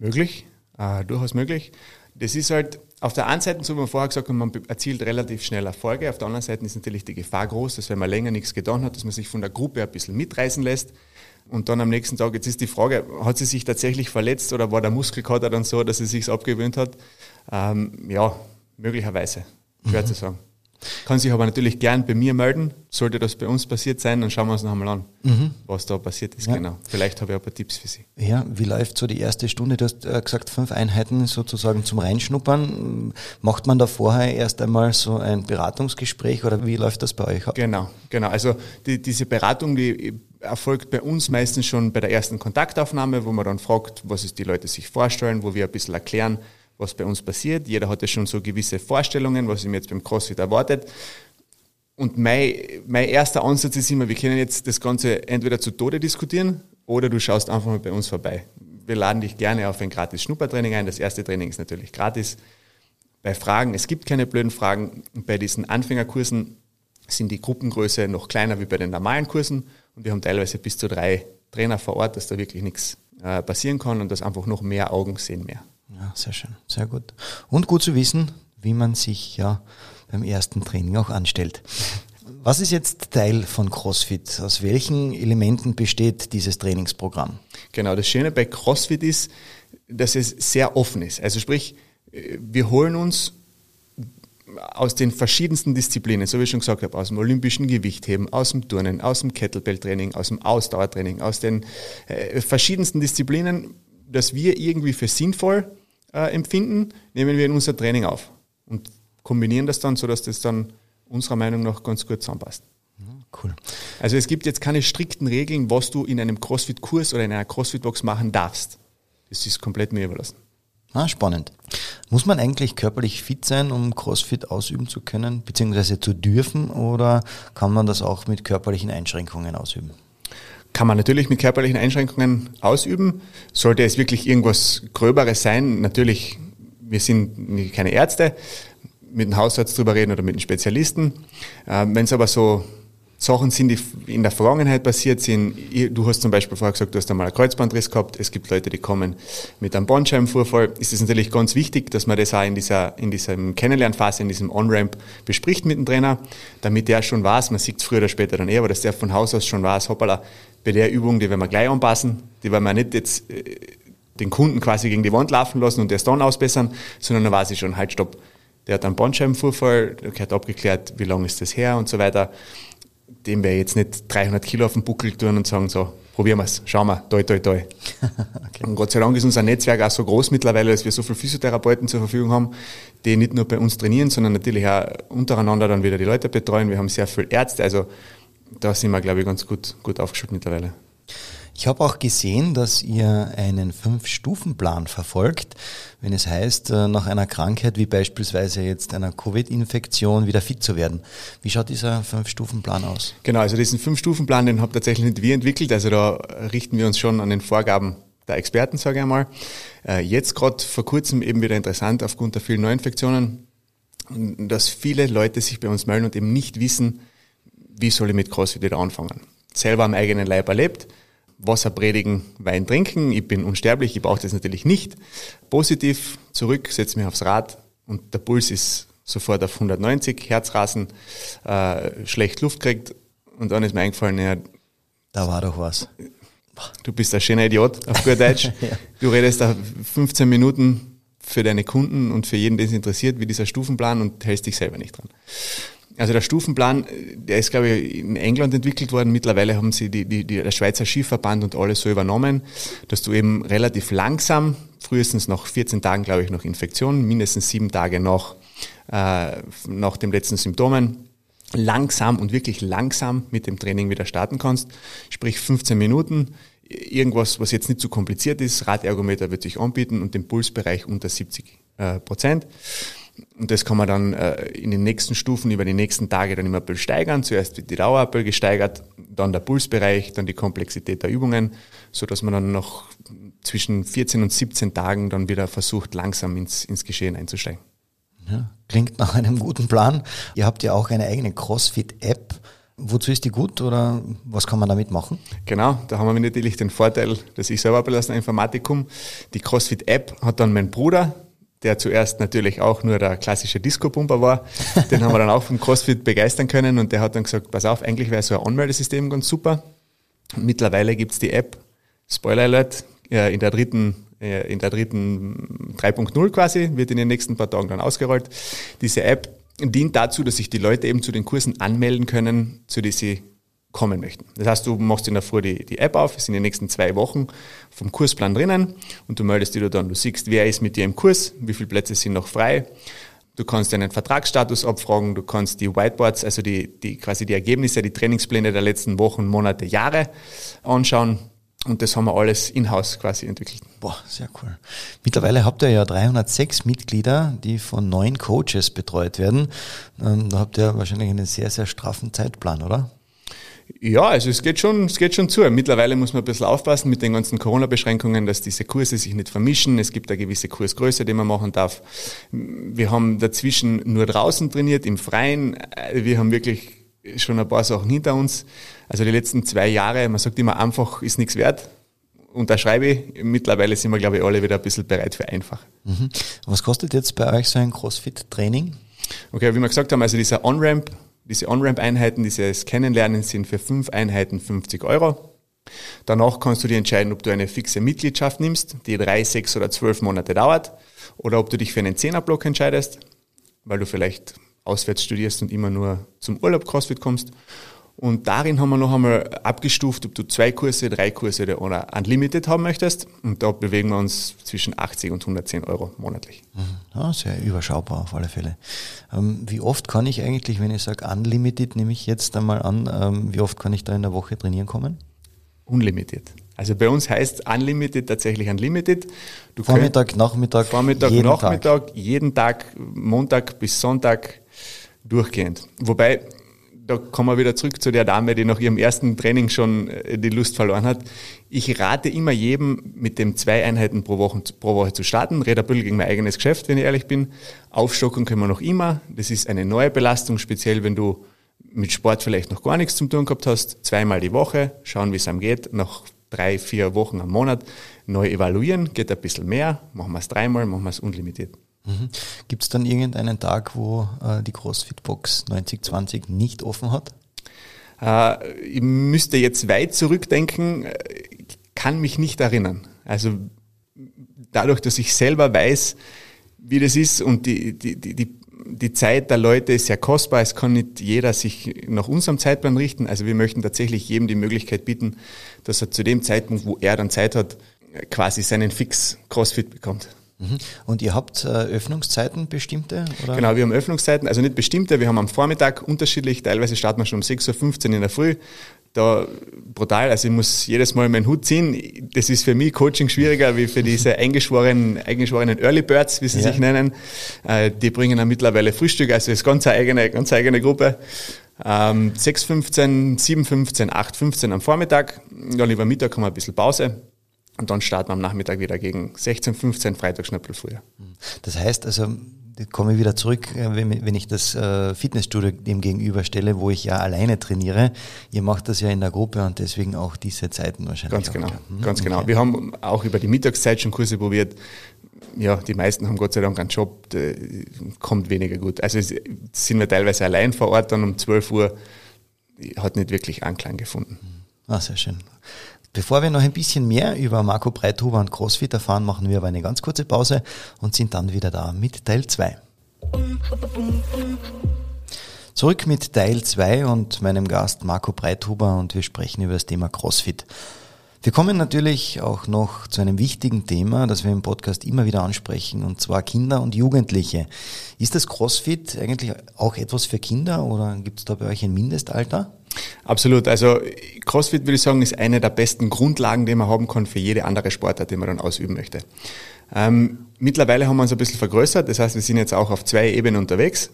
Möglich, äh, durchaus möglich. Das ist halt auf der einen Seite, so wie wir vorher gesagt haben, man erzielt relativ schnell Erfolge. Auf der anderen Seite ist natürlich die Gefahr groß, dass wenn man länger nichts getan hat, dass man sich von der Gruppe ein bisschen mitreißen lässt. Und dann am nächsten Tag, jetzt ist die Frage, hat sie sich tatsächlich verletzt oder war der Muskelkater dann so, dass sie sich abgewöhnt hat? Ähm, ja, möglicherweise. Schwer mhm. zu sagen. Kann sich aber natürlich gern bei mir melden. Sollte das bei uns passiert sein, dann schauen wir uns noch einmal an, mhm. was da passiert ist. Ja. Genau. Vielleicht habe ich ein paar Tipps für Sie. Ja, wie läuft so die erste Stunde? Du hast äh, gesagt, fünf Einheiten sozusagen zum Reinschnuppern. Macht man da vorher erst einmal so ein Beratungsgespräch oder wie läuft das bei euch ab? Genau, genau. Also die, diese Beratung, die erfolgt bei uns meistens schon bei der ersten Kontaktaufnahme, wo man dann fragt, was es die Leute sich vorstellen, wo wir ein bisschen erklären, was bei uns passiert. Jeder hat ja schon so gewisse Vorstellungen, was ihm jetzt beim CrossFit erwartet. Und mein, mein erster Ansatz ist immer, wir können jetzt das Ganze entweder zu Tode diskutieren oder du schaust einfach mal bei uns vorbei. Wir laden dich gerne auf ein gratis Schnuppertraining ein. Das erste Training ist natürlich gratis. Bei Fragen, es gibt keine blöden Fragen. bei diesen Anfängerkursen sind die Gruppengröße noch kleiner wie bei den normalen Kursen. Und wir haben teilweise bis zu drei Trainer vor Ort, dass da wirklich nichts äh, passieren kann und dass einfach noch mehr Augen sehen mehr. Ja, sehr schön, sehr gut. Und gut zu wissen, wie man sich ja beim ersten Training auch anstellt. Was ist jetzt Teil von CrossFit? Aus welchen Elementen besteht dieses Trainingsprogramm? Genau, das Schöne bei CrossFit ist, dass es sehr offen ist. Also sprich, wir holen uns aus den verschiedensten Disziplinen, so wie ich schon gesagt habe, aus dem olympischen Gewichtheben, aus dem Turnen, aus dem Kettlebell-Training, aus dem Ausdauertraining, aus den äh, verschiedensten Disziplinen das wir irgendwie für sinnvoll äh, empfinden, nehmen wir in unser Training auf. Und kombinieren das dann, sodass das dann unserer Meinung nach ganz gut zusammenpasst. Cool. Also es gibt jetzt keine strikten Regeln, was du in einem CrossFit-Kurs oder in einer CrossFit-Box machen darfst. Das ist komplett mir überlassen. Ah, spannend. Muss man eigentlich körperlich fit sein, um CrossFit ausüben zu können, beziehungsweise zu dürfen, oder kann man das auch mit körperlichen Einschränkungen ausüben? Kann man natürlich mit körperlichen Einschränkungen ausüben. Sollte es wirklich irgendwas Gröberes sein, natürlich, wir sind keine Ärzte, mit dem Hausarzt drüber reden oder mit einem Spezialisten. Äh, Wenn es aber so Sachen sind, die in der Vergangenheit passiert sind. Du hast zum Beispiel vorher gesagt, du hast einmal einen Kreuzbandriss gehabt. Es gibt Leute, die kommen mit einem Bandscheibenvorfall. Ist es natürlich ganz wichtig, dass man das auch in dieser, in diesem Kennenlernphase, in diesem On-Ramp bespricht mit dem Trainer, damit der schon weiß, man sieht es früher oder später dann eher, aber dass der von Haus aus schon weiß, hoppala, bei der Übung, die werden wir gleich anpassen, die werden wir nicht jetzt äh, den Kunden quasi gegen die Wand laufen lassen und erst dann ausbessern, sondern dann weiß ich schon, halt, stopp, der hat einen Bandscheibenvorfall, der hat abgeklärt, wie lange ist das her und so weiter dem wir jetzt nicht 300 Kilo auf den Buckel tun und sagen so, probieren wir es, schauen wir, toi, toi, toi. okay. Und Gott sei Dank ist unser Netzwerk auch so groß mittlerweile, dass wir so viele Physiotherapeuten zur Verfügung haben, die nicht nur bei uns trainieren, sondern natürlich auch untereinander dann wieder die Leute betreuen. Wir haben sehr viele Ärzte, also da sind wir, glaube ich, ganz gut, gut aufgestellt mittlerweile. Ich habe auch gesehen, dass ihr einen Fünf-Stufen-Plan verfolgt, wenn es heißt, äh, nach einer Krankheit wie beispielsweise jetzt einer Covid-Infektion wieder fit zu werden. Wie schaut dieser Fünf-Stufen-Plan aus? Genau, also diesen Fünf-Stufen-Plan, den haben tatsächlich nicht wir entwickelt. Also da richten wir uns schon an den Vorgaben der Experten, sage ich einmal. Äh, jetzt gerade vor kurzem eben wieder interessant aufgrund der vielen Neuinfektionen, dass viele Leute sich bei uns melden und eben nicht wissen, wie soll ich mit CrossFit wieder anfangen. Selber am eigenen Leib erlebt, Wasser predigen, Wein trinken. Ich bin unsterblich, ich brauche das natürlich nicht. Positiv zurück, setze mich aufs Rad und der Puls ist sofort auf 190, Herzrasen, äh, schlecht Luft kriegt und dann ist mir eingefallen, ja, da war doch was. Du bist ein schöner Idiot, auf gut Deutsch. ja. Du redest da 15 Minuten für deine Kunden und für jeden, den es interessiert, wie dieser Stufenplan und hältst dich selber nicht dran. Also der Stufenplan, der ist, glaube ich, in England entwickelt worden. Mittlerweile haben sie die, die, die, der Schweizer Skiverband und alles so übernommen, dass du eben relativ langsam, frühestens nach 14 Tagen, glaube ich, nach Infektion, mindestens sieben Tage nach, äh, nach dem letzten Symptomen, langsam und wirklich langsam mit dem Training wieder starten kannst. Sprich 15 Minuten, irgendwas, was jetzt nicht zu so kompliziert ist. Radergometer wird sich anbieten und den Pulsbereich unter 70 äh, Prozent. Und das kann man dann äh, in den nächsten Stufen über die nächsten Tage dann immer ein bisschen steigern. Zuerst wird die Dauer ein bisschen gesteigert, dann der Pulsbereich, dann die Komplexität der Übungen, so dass man dann noch zwischen 14 und 17 Tagen dann wieder versucht, langsam ins, ins Geschehen einzusteigen. Ja, klingt nach einem guten Plan. Ihr habt ja auch eine eigene CrossFit-App. Wozu ist die gut oder was kann man damit machen? Genau, da haben wir natürlich den Vorteil, dass ich selber ein bisschen aus der Informatik komme. Die CrossFit-App hat dann mein Bruder, der zuerst natürlich auch nur der klassische Disco-Pumper war. Den haben wir dann auch vom CrossFit begeistern können und der hat dann gesagt, pass auf, eigentlich wäre so ein Anmeldesystem ganz super. Mittlerweile gibt's die App, Spoiler Alert, in der dritten in der dritten 3.0 quasi, wird in den nächsten paar Tagen dann ausgerollt. Diese App dient dazu, dass sich die Leute eben zu den Kursen anmelden können, zu denen sie kommen möchten. Das heißt, du machst in der Früh die, die App auf, es sind die nächsten zwei Wochen vom Kursplan drinnen und du meldest dich dann, du siehst, wer ist mit dir im Kurs, wie viele Plätze sind noch frei. Du kannst deinen Vertragsstatus abfragen, du kannst die Whiteboards, also die, die quasi die Ergebnisse, die Trainingspläne der letzten Wochen, Monate, Jahre anschauen. Und das haben wir alles in-house quasi entwickelt. Boah, sehr cool. Mittlerweile habt ihr ja 306 Mitglieder, die von neun Coaches betreut werden. Ähm, da habt ihr wahrscheinlich einen sehr, sehr straffen Zeitplan, oder? Ja, also es geht schon, es geht schon zu. Mittlerweile muss man ein bisschen aufpassen mit den ganzen Corona-Beschränkungen, dass diese Kurse sich nicht vermischen. Es gibt eine gewisse Kursgröße, die man machen darf. Wir haben dazwischen nur draußen trainiert, im Freien. Wir haben wirklich schon ein paar Sachen hinter uns. Also die letzten zwei Jahre, man sagt immer, einfach ist nichts wert. Unterschreibe ich. Mittlerweile sind wir, glaube ich, alle wieder ein bisschen bereit für einfach. Mhm. Was kostet jetzt bei euch so ein CrossFit-Training? Okay, wie wir gesagt haben, also dieser On-Ramp diese On-Ramp-Einheiten, dieses Kennenlernen sind für fünf Einheiten 50 Euro. Danach kannst du dir entscheiden, ob du eine fixe Mitgliedschaft nimmst, die drei, sechs oder zwölf Monate dauert, oder ob du dich für einen Zehnerblock entscheidest, weil du vielleicht auswärts studierst und immer nur zum Urlaub CrossFit kommst. Und darin haben wir noch einmal abgestuft, ob du zwei Kurse, drei Kurse oder Unlimited haben möchtest. Und da bewegen wir uns zwischen 80 und 110 Euro monatlich. Mhm. Ja, sehr überschaubar auf alle Fälle. Ähm, wie oft kann ich eigentlich, wenn ich sage Unlimited, nehme ich jetzt einmal an, ähm, wie oft kann ich da in der Woche trainieren kommen? Unlimited. Also bei uns heißt Unlimited tatsächlich Unlimited. Du Vormittag, Nachmittag, Vormittag, jeden Nachmittag, Tag. jeden Tag, Montag bis Sonntag durchgehend. Wobei da kommen wir wieder zurück zu der Dame, die nach ihrem ersten Training schon äh, die Lust verloren hat. Ich rate immer jedem, mit dem zwei Einheiten pro Woche, pro Woche zu starten. Ein bisschen gegen mein eigenes Geschäft, wenn ich ehrlich bin. Aufstocken können wir noch immer. Das ist eine neue Belastung, speziell wenn du mit Sport vielleicht noch gar nichts zu tun gehabt hast. Zweimal die Woche, schauen, wie es einem geht. Nach drei, vier Wochen am Monat neu evaluieren, geht ein bisschen mehr. Machen wir es dreimal, machen wir es unlimitiert. Mhm. Gibt es dann irgendeinen Tag, wo äh, die CrossFit-Box 9020 nicht offen hat? Äh, ich müsste jetzt weit zurückdenken, kann mich nicht erinnern. Also dadurch, dass ich selber weiß, wie das ist und die, die, die, die, die Zeit der Leute ist sehr kostbar. Es kann nicht jeder sich nach unserem Zeitplan richten. Also wir möchten tatsächlich jedem die Möglichkeit bieten, dass er zu dem Zeitpunkt, wo er dann Zeit hat, quasi seinen Fix CrossFit bekommt. Mhm. Und ihr habt äh, Öffnungszeiten bestimmte? Oder? Genau, wir haben Öffnungszeiten, also nicht bestimmte, wir haben am Vormittag unterschiedlich, teilweise starten wir schon um 6.15 Uhr in der Früh. Da brutal, also ich muss jedes Mal meinen Hut ziehen. Das ist für mich Coaching schwieriger wie für diese eingeschworenen, eingeschworenen Early Birds, wie sie ja. sich nennen. Äh, die bringen dann mittlerweile Frühstück, also ist ganz eine eigene, ganz eigene Gruppe. Ähm, 6.15, 7.15, 8.15 am Vormittag. Ja, lieber Mittag haben wir ein bisschen Pause. Und dann starten wir am Nachmittag wieder gegen 16, 15, Freitag schnell früher. Das heißt also, komme ich wieder zurück, äh, wenn ich das äh, Fitnessstudio dem gegenüberstelle, wo ich ja alleine trainiere. Ihr macht das ja in der Gruppe und deswegen auch diese Zeiten wahrscheinlich. Ganz genau, hm, ganz genau. Okay. Wir haben auch über die Mittagszeit schon Kurse probiert. Ja, die meisten haben Gott sei Dank einen Job, kommt weniger gut. Also sind wir teilweise allein vor Ort dann um 12 Uhr, hat nicht wirklich Anklang gefunden. Ah, sehr schön. Bevor wir noch ein bisschen mehr über Marco Breithuber und CrossFit erfahren, machen wir aber eine ganz kurze Pause und sind dann wieder da mit Teil 2. Zurück mit Teil 2 und meinem Gast Marco Breithuber und wir sprechen über das Thema CrossFit. Wir kommen natürlich auch noch zu einem wichtigen Thema, das wir im Podcast immer wieder ansprechen, und zwar Kinder und Jugendliche. Ist das CrossFit eigentlich auch etwas für Kinder oder gibt es da bei euch ein Mindestalter? Absolut. Also CrossFit würde ich sagen, ist eine der besten Grundlagen, die man haben kann für jede andere Sportart, die man dann ausüben möchte. Ähm, mittlerweile haben wir uns ein bisschen vergrößert. Das heißt, wir sind jetzt auch auf zwei Ebenen unterwegs.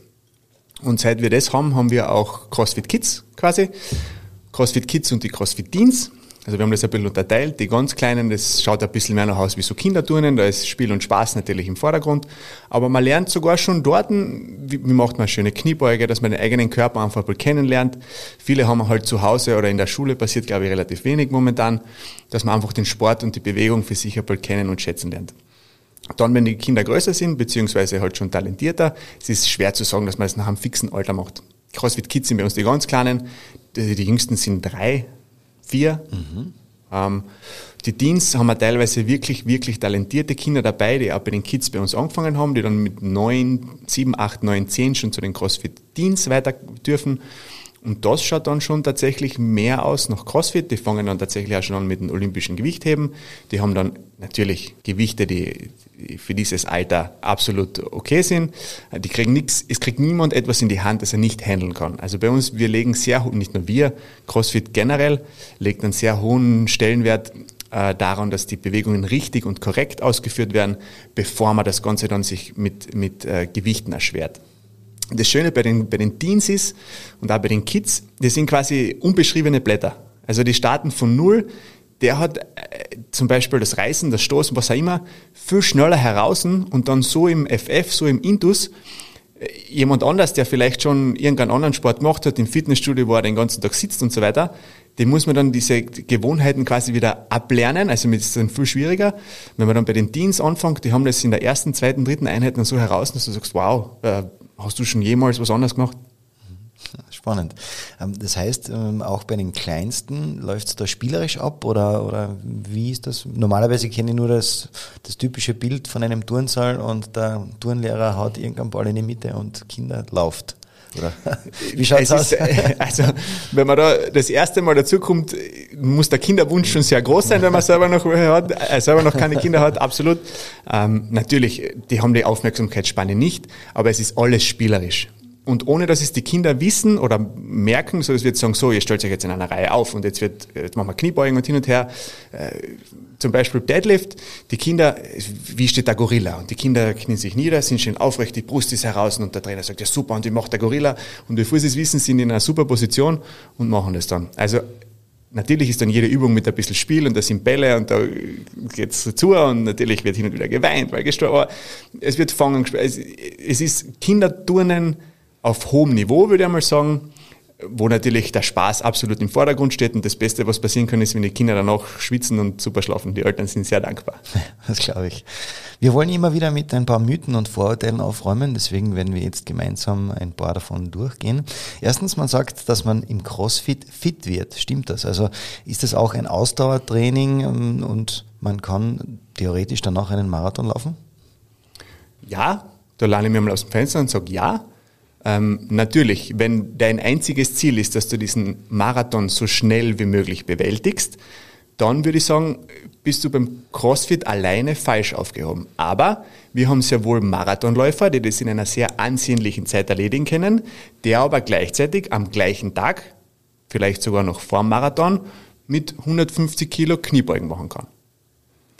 Und seit wir das haben, haben wir auch CrossFit Kids quasi. CrossFit Kids und die CrossFit Teens. Also wir haben das ein bisschen unterteilt. Die ganz Kleinen, das schaut ein bisschen mehr nach aus wie so Kinderturnen. Da ist Spiel und Spaß natürlich im Vordergrund. Aber man lernt sogar schon dort, wie, macht man schöne Kniebeuge, dass man den eigenen Körper einfach mal kennenlernt. Viele haben halt zu Hause oder in der Schule passiert, glaube ich, relativ wenig momentan, dass man einfach den Sport und die Bewegung für sich ein bisschen kennen und schätzen lernt. Dann, wenn die Kinder größer sind, beziehungsweise halt schon talentierter, es ist schwer zu sagen, dass man es nach einem fixen Alter macht. CrossFit Kids sind bei uns die ganz Kleinen, die, die jüngsten sind drei, vier. Mhm. Ähm, die Teens haben wir teilweise wirklich, wirklich talentierte Kinder dabei, die auch bei den Kids bei uns angefangen haben, die dann mit neun, sieben, acht, neun, zehn schon zu den CrossFit Teens weiter dürfen. Und das schaut dann schon tatsächlich mehr aus nach CrossFit. Die fangen dann tatsächlich auch schon an mit dem olympischen Gewichtheben. Die haben dann natürlich Gewichte, die für dieses Alter absolut okay sind. Die kriegen nichts, es kriegt niemand etwas in die Hand, das er nicht handeln kann. Also bei uns, wir legen sehr, nicht nur wir, CrossFit generell, legt einen sehr hohen Stellenwert äh, daran, dass die Bewegungen richtig und korrekt ausgeführt werden, bevor man das Ganze dann sich mit, mit äh, Gewichten erschwert. Das Schöne bei den, bei den Teens ist und auch bei den Kids, die sind quasi unbeschriebene Blätter. Also die starten von Null. Der hat äh, zum Beispiel das Reißen, das Stoßen, was auch immer, viel schneller heraus und dann so im FF, so im Intus, äh, jemand anders, der vielleicht schon irgendeinen anderen Sport gemacht hat, im Fitnessstudio, wo er den ganzen Tag sitzt und so weiter, dem muss man dann diese Gewohnheiten quasi wieder ablernen. Also das ist dann viel schwieriger. Wenn man dann bei den Teens anfängt, die haben das in der ersten, zweiten, dritten Einheit dann so heraus, dass du sagst, wow, äh, Hast du schon jemals was anderes gemacht? Spannend. Ähm, das heißt, ähm, auch bei den Kleinsten läuft es da spielerisch ab oder, oder wie ist das? Normalerweise kenne ich nur das, das typische Bild von einem Turnsaal und der Turnlehrer haut irgendeinen Ball in die Mitte und Kinder lauft. Oder wie schaut's Es aus? ist, also, wenn man da das erste Mal dazukommt, muss der Kinderwunsch schon sehr groß sein, wenn man selber noch hat, äh, selber noch keine Kinder hat, absolut. Ähm, natürlich, die haben die Aufmerksamkeitsspanne nicht, aber es ist alles spielerisch. Und ohne dass es die Kinder wissen oder merken, so es wird sagen, so, ihr stellt euch jetzt in einer Reihe auf und jetzt wird, jetzt machen wir Kniebeugen und hin und her. Äh, zum Beispiel Deadlift, die Kinder, wie steht der Gorilla? Und die Kinder knien sich nieder, sind schön aufrecht, die Brust ist heraus und der Trainer sagt, ja super, und wie macht der Gorilla? Und bevor sie es wissen, sind in einer super Position und machen das dann. Also Natürlich ist dann jede Übung mit ein bisschen Spiel und da sind Bälle und da geht's zu und natürlich wird hin und wieder geweint, weil gestorben, aber es wird fangen, es ist Kinderturnen auf hohem Niveau, würde ich einmal sagen, wo natürlich der Spaß absolut im Vordergrund steht und das Beste, was passieren kann, ist, wenn die Kinder danach schwitzen und super schlafen. Die Eltern sind sehr dankbar. Das glaube ich. Wir wollen immer wieder mit ein paar Mythen und Vorurteilen aufräumen, deswegen werden wir jetzt gemeinsam ein paar davon durchgehen. Erstens, man sagt, dass man im CrossFit fit wird. Stimmt das? Also ist das auch ein Ausdauertraining ähm, und man kann theoretisch danach einen Marathon laufen? Ja, da lerne ich mir mal aus dem Fenster und sage ja. Ähm, natürlich, wenn dein einziges Ziel ist, dass du diesen Marathon so schnell wie möglich bewältigst, dann würde ich sagen, bist du beim CrossFit alleine falsch aufgehoben. Aber wir haben sehr wohl Marathonläufer, die das in einer sehr ansehnlichen Zeit erledigen können, der aber gleichzeitig am gleichen Tag, vielleicht sogar noch vor Marathon, mit 150 Kilo Kniebeugen machen kann.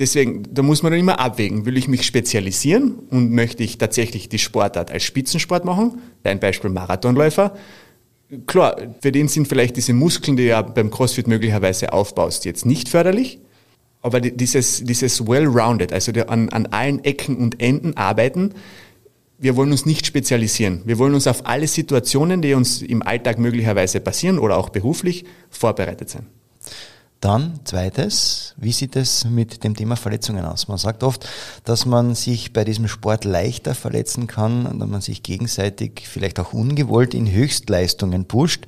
Deswegen, da muss man dann immer abwägen. Will ich mich spezialisieren und möchte ich tatsächlich die Sportart als Spitzensport machen? Dein Beispiel Marathonläufer. Klar, für den sind vielleicht diese Muskeln, die du ja beim CrossFit möglicherweise aufbaust, jetzt nicht förderlich. Aber die- dieses, dieses well-rounded, also an, an allen Ecken und Enden arbeiten, wir wollen uns nicht spezialisieren. Wir wollen uns auf alle Situationen, die uns im Alltag möglicherweise passieren oder auch beruflich, vorbereitet sein. Dann zweites, wie sieht es mit dem Thema Verletzungen aus? Man sagt oft, dass man sich bei diesem Sport leichter verletzen kann, da man sich gegenseitig vielleicht auch ungewollt in Höchstleistungen pusht,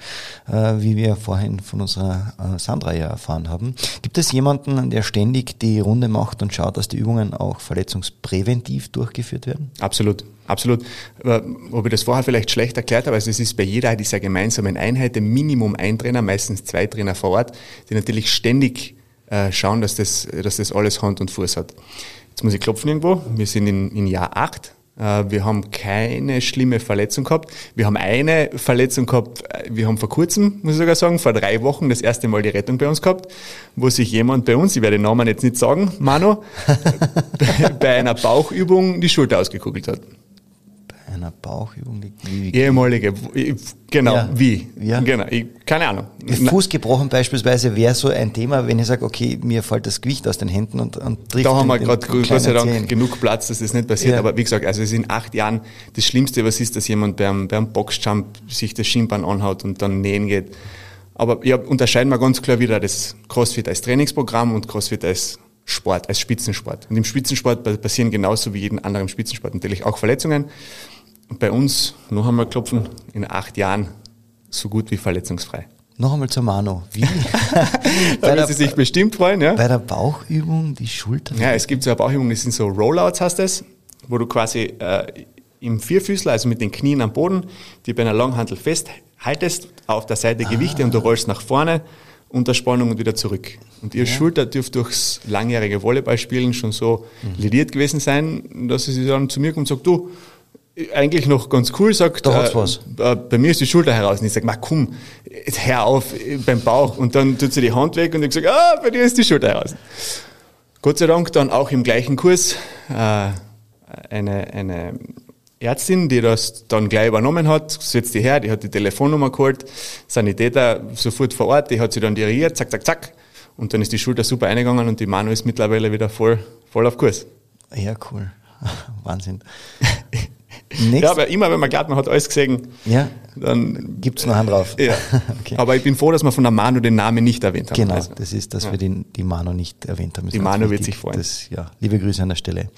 äh, wie wir vorhin von unserer äh, Sandra ja erfahren haben. Gibt es jemanden, der ständig die Runde macht und schaut, dass die Übungen auch verletzungspräventiv durchgeführt werden? Absolut, absolut. Ob ich das vorher vielleicht schlecht erklärt habe, also es ist bei jeder dieser gemeinsamen Einheiten Minimum ein Trainer, meistens zwei Trainer vor Ort, die natürlich ständig äh, schauen, dass das, dass das alles Hand und Fuß hat. Jetzt muss ich klopfen irgendwo. Wir sind in, in Jahr acht. Äh, Wir haben keine schlimme Verletzung gehabt. Wir haben eine Verletzung gehabt, äh, wir haben vor kurzem, muss ich sogar sagen, vor drei Wochen das erste Mal die Rettung bei uns gehabt, wo sich jemand bei uns, ich werde den Namen jetzt nicht sagen, Mano, bei, bei einer Bauchübung die Schulter ausgekugelt hat. Einer Bauchübung liegt wie, wie Ehemalige, genau, Ja. wie? Ja. Genau, ich, keine Ahnung. Fuß gebrochen beispielsweise wäre so ein Thema, wenn ich sage, okay, mir fällt das Gewicht aus den Händen und, und trifft Da haben wir gerade Gott sei Dank genug Platz, dass das nicht passiert. Ja. Aber wie gesagt, also es ist in acht Jahren das Schlimmste, was ist, dass jemand beim, beim Boxjump sich das Schienbein anhaut und dann nähen geht. Aber ja, unterscheiden wir ganz klar wieder das CrossFit als Trainingsprogramm und CrossFit als Sport, als Spitzensport. Und im Spitzensport pa- passieren genauso wie jeden anderen Spitzensport natürlich auch Verletzungen. Und bei uns, noch einmal klopfen, in acht Jahren so gut wie verletzungsfrei. Noch einmal zur Mano. Wie? Da der, sie sich bestimmt freuen, ja? bei der Bauchübung die Schulter. Ja, es gibt so eine Bauchübung, das sind so Rollouts, heißt das, wo du quasi äh, im Vierfüßler, also mit den Knien am Boden, die bei einer Langhantel festhaltest, auf der Seite Gewichte und du rollst nach vorne, unter Spannung und wieder zurück. Und ihre Schulter dürfte durchs langjährige Volleyballspielen schon so lediert gewesen sein, dass sie dann zu mir kommt und sagt, du, eigentlich noch ganz cool, sagt, Da hat's was. äh, bei mir ist die Schulter heraus. Und ich sage, komm, jetzt hör auf äh, beim Bauch. Und dann tut sie die Hand weg und ich sage, ah, bei dir ist die Schulter heraus. Gott sei Dank dann auch im gleichen Kurs äh, eine, eine Ärztin, die das dann gleich übernommen hat, setzt die her, die hat die Telefonnummer geholt, Sanitäter sofort vor Ort, die hat sie dann dirigiert, zack, zack, zack. Und dann ist die Schulter super eingegangen und die Manu ist mittlerweile wieder voll, voll auf Kurs. Ja, cool. Wahnsinn. Ja, Nächst, aber immer wenn man glaubt, man hat alles gesehen, ja, dann gibt's noch einen drauf. Ja. Okay. Aber ich bin froh, dass wir von der Manu den Namen nicht erwähnt haben. Genau, Also, das ist, dass ja. wir den, die Mano nicht erwähnt haben. Das Die Mano wird sich freuen. Das, ja, liebe Grüße an der Stelle.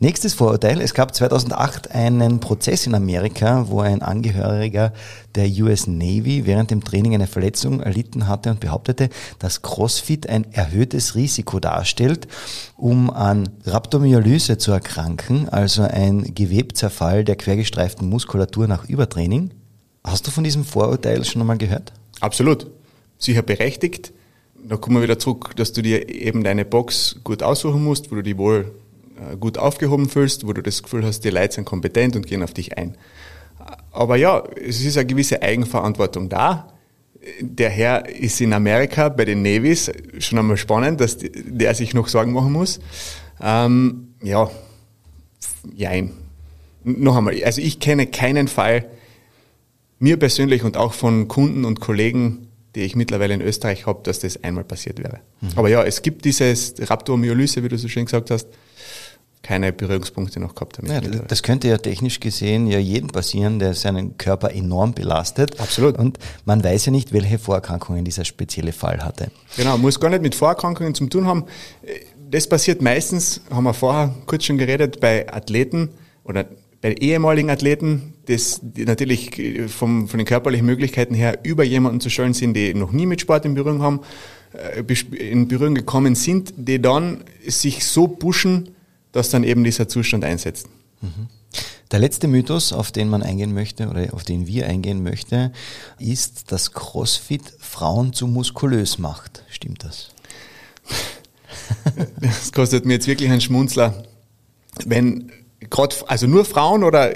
Nächstes Vorurteil. Es gab 2008 einen Prozess in Amerika, wo ein Angehöriger der US Navy während dem Training eine Verletzung erlitten hatte und behauptete, dass CrossFit ein erhöhtes Risiko darstellt, um an Rhabdomyolyse zu erkranken, also ein Gewebzerfall der quergestreiften Muskulatur nach Übertraining. Hast du von diesem Vorurteil schon einmal gehört? Absolut. Sicher berechtigt. Da kommen wir wieder zurück, dass du dir eben deine Box gut aussuchen musst, wo du die wohl äh, gut aufgehoben fühlst, wo du das Gefühl hast, die Leute sind kompetent und gehen auf dich ein. Aber ja, es ist eine gewisse Eigenverantwortung da. Der Herr ist in Amerika bei den Navies, schon einmal spannend, dass der sich noch Sorgen machen muss. Ähm, ja, jein. Noch einmal, also ich kenne keinen Fall, mir persönlich und auch von Kunden und Kollegen, die ich mittlerweile in Österreich habe, dass das einmal passiert wäre. Mhm. Aber ja, es gibt dieses Rhabdomyolyse, wie du so schön gesagt hast, keine Berührungspunkte noch gehabt damit. Ja, das könnte ja technisch gesehen ja jedem passieren, der seinen Körper enorm belastet. Absolut. Und man weiß ja nicht, welche Vorerkrankungen dieser spezielle Fall hatte. Genau, muss gar nicht mit Vorerkrankungen zu tun haben. Das passiert meistens, haben wir vorher kurz schon geredet, bei Athleten oder bei ehemaligen Athleten, das die natürlich vom, von den körperlichen Möglichkeiten her über jemanden zu stellen sind, die noch nie mit Sport in Berührung haben, äh, in Berührung gekommen sind, die dann sich so pushen, dass dann eben dieser Zustand einsetzt. Mhm. Der letzte Mythos, auf den man eingehen möchte oder auf den wir eingehen möchten, ist, dass CrossFit Frauen zu muskulös macht. Stimmt das? Das kostet mir jetzt wirklich einen Schmunzler. Wenn gerade, also nur Frauen oder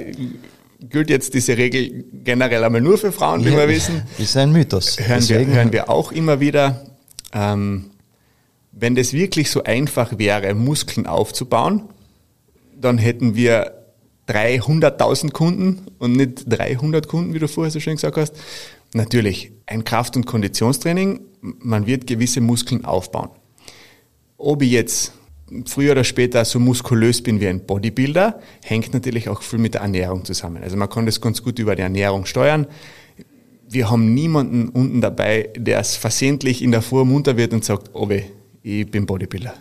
gilt jetzt diese Regel generell einmal nur für Frauen, wie ja, wir wissen? Ist ein Mythos. Hören, wir, hören wir auch immer wieder, ähm, wenn das wirklich so einfach wäre, Muskeln aufzubauen, dann hätten wir 300.000 Kunden und nicht 300 Kunden, wie du vorher so schön gesagt hast. Natürlich, ein Kraft- und Konditionstraining, man wird gewisse Muskeln aufbauen. Ob ich jetzt früher oder später so muskulös bin wie ein Bodybuilder, hängt natürlich auch viel mit der Ernährung zusammen. Also man kann das ganz gut über die Ernährung steuern. Wir haben niemanden unten dabei, der es versehentlich in der Fuhr munter wird und sagt, oh weh, ich bin Bodybuilder.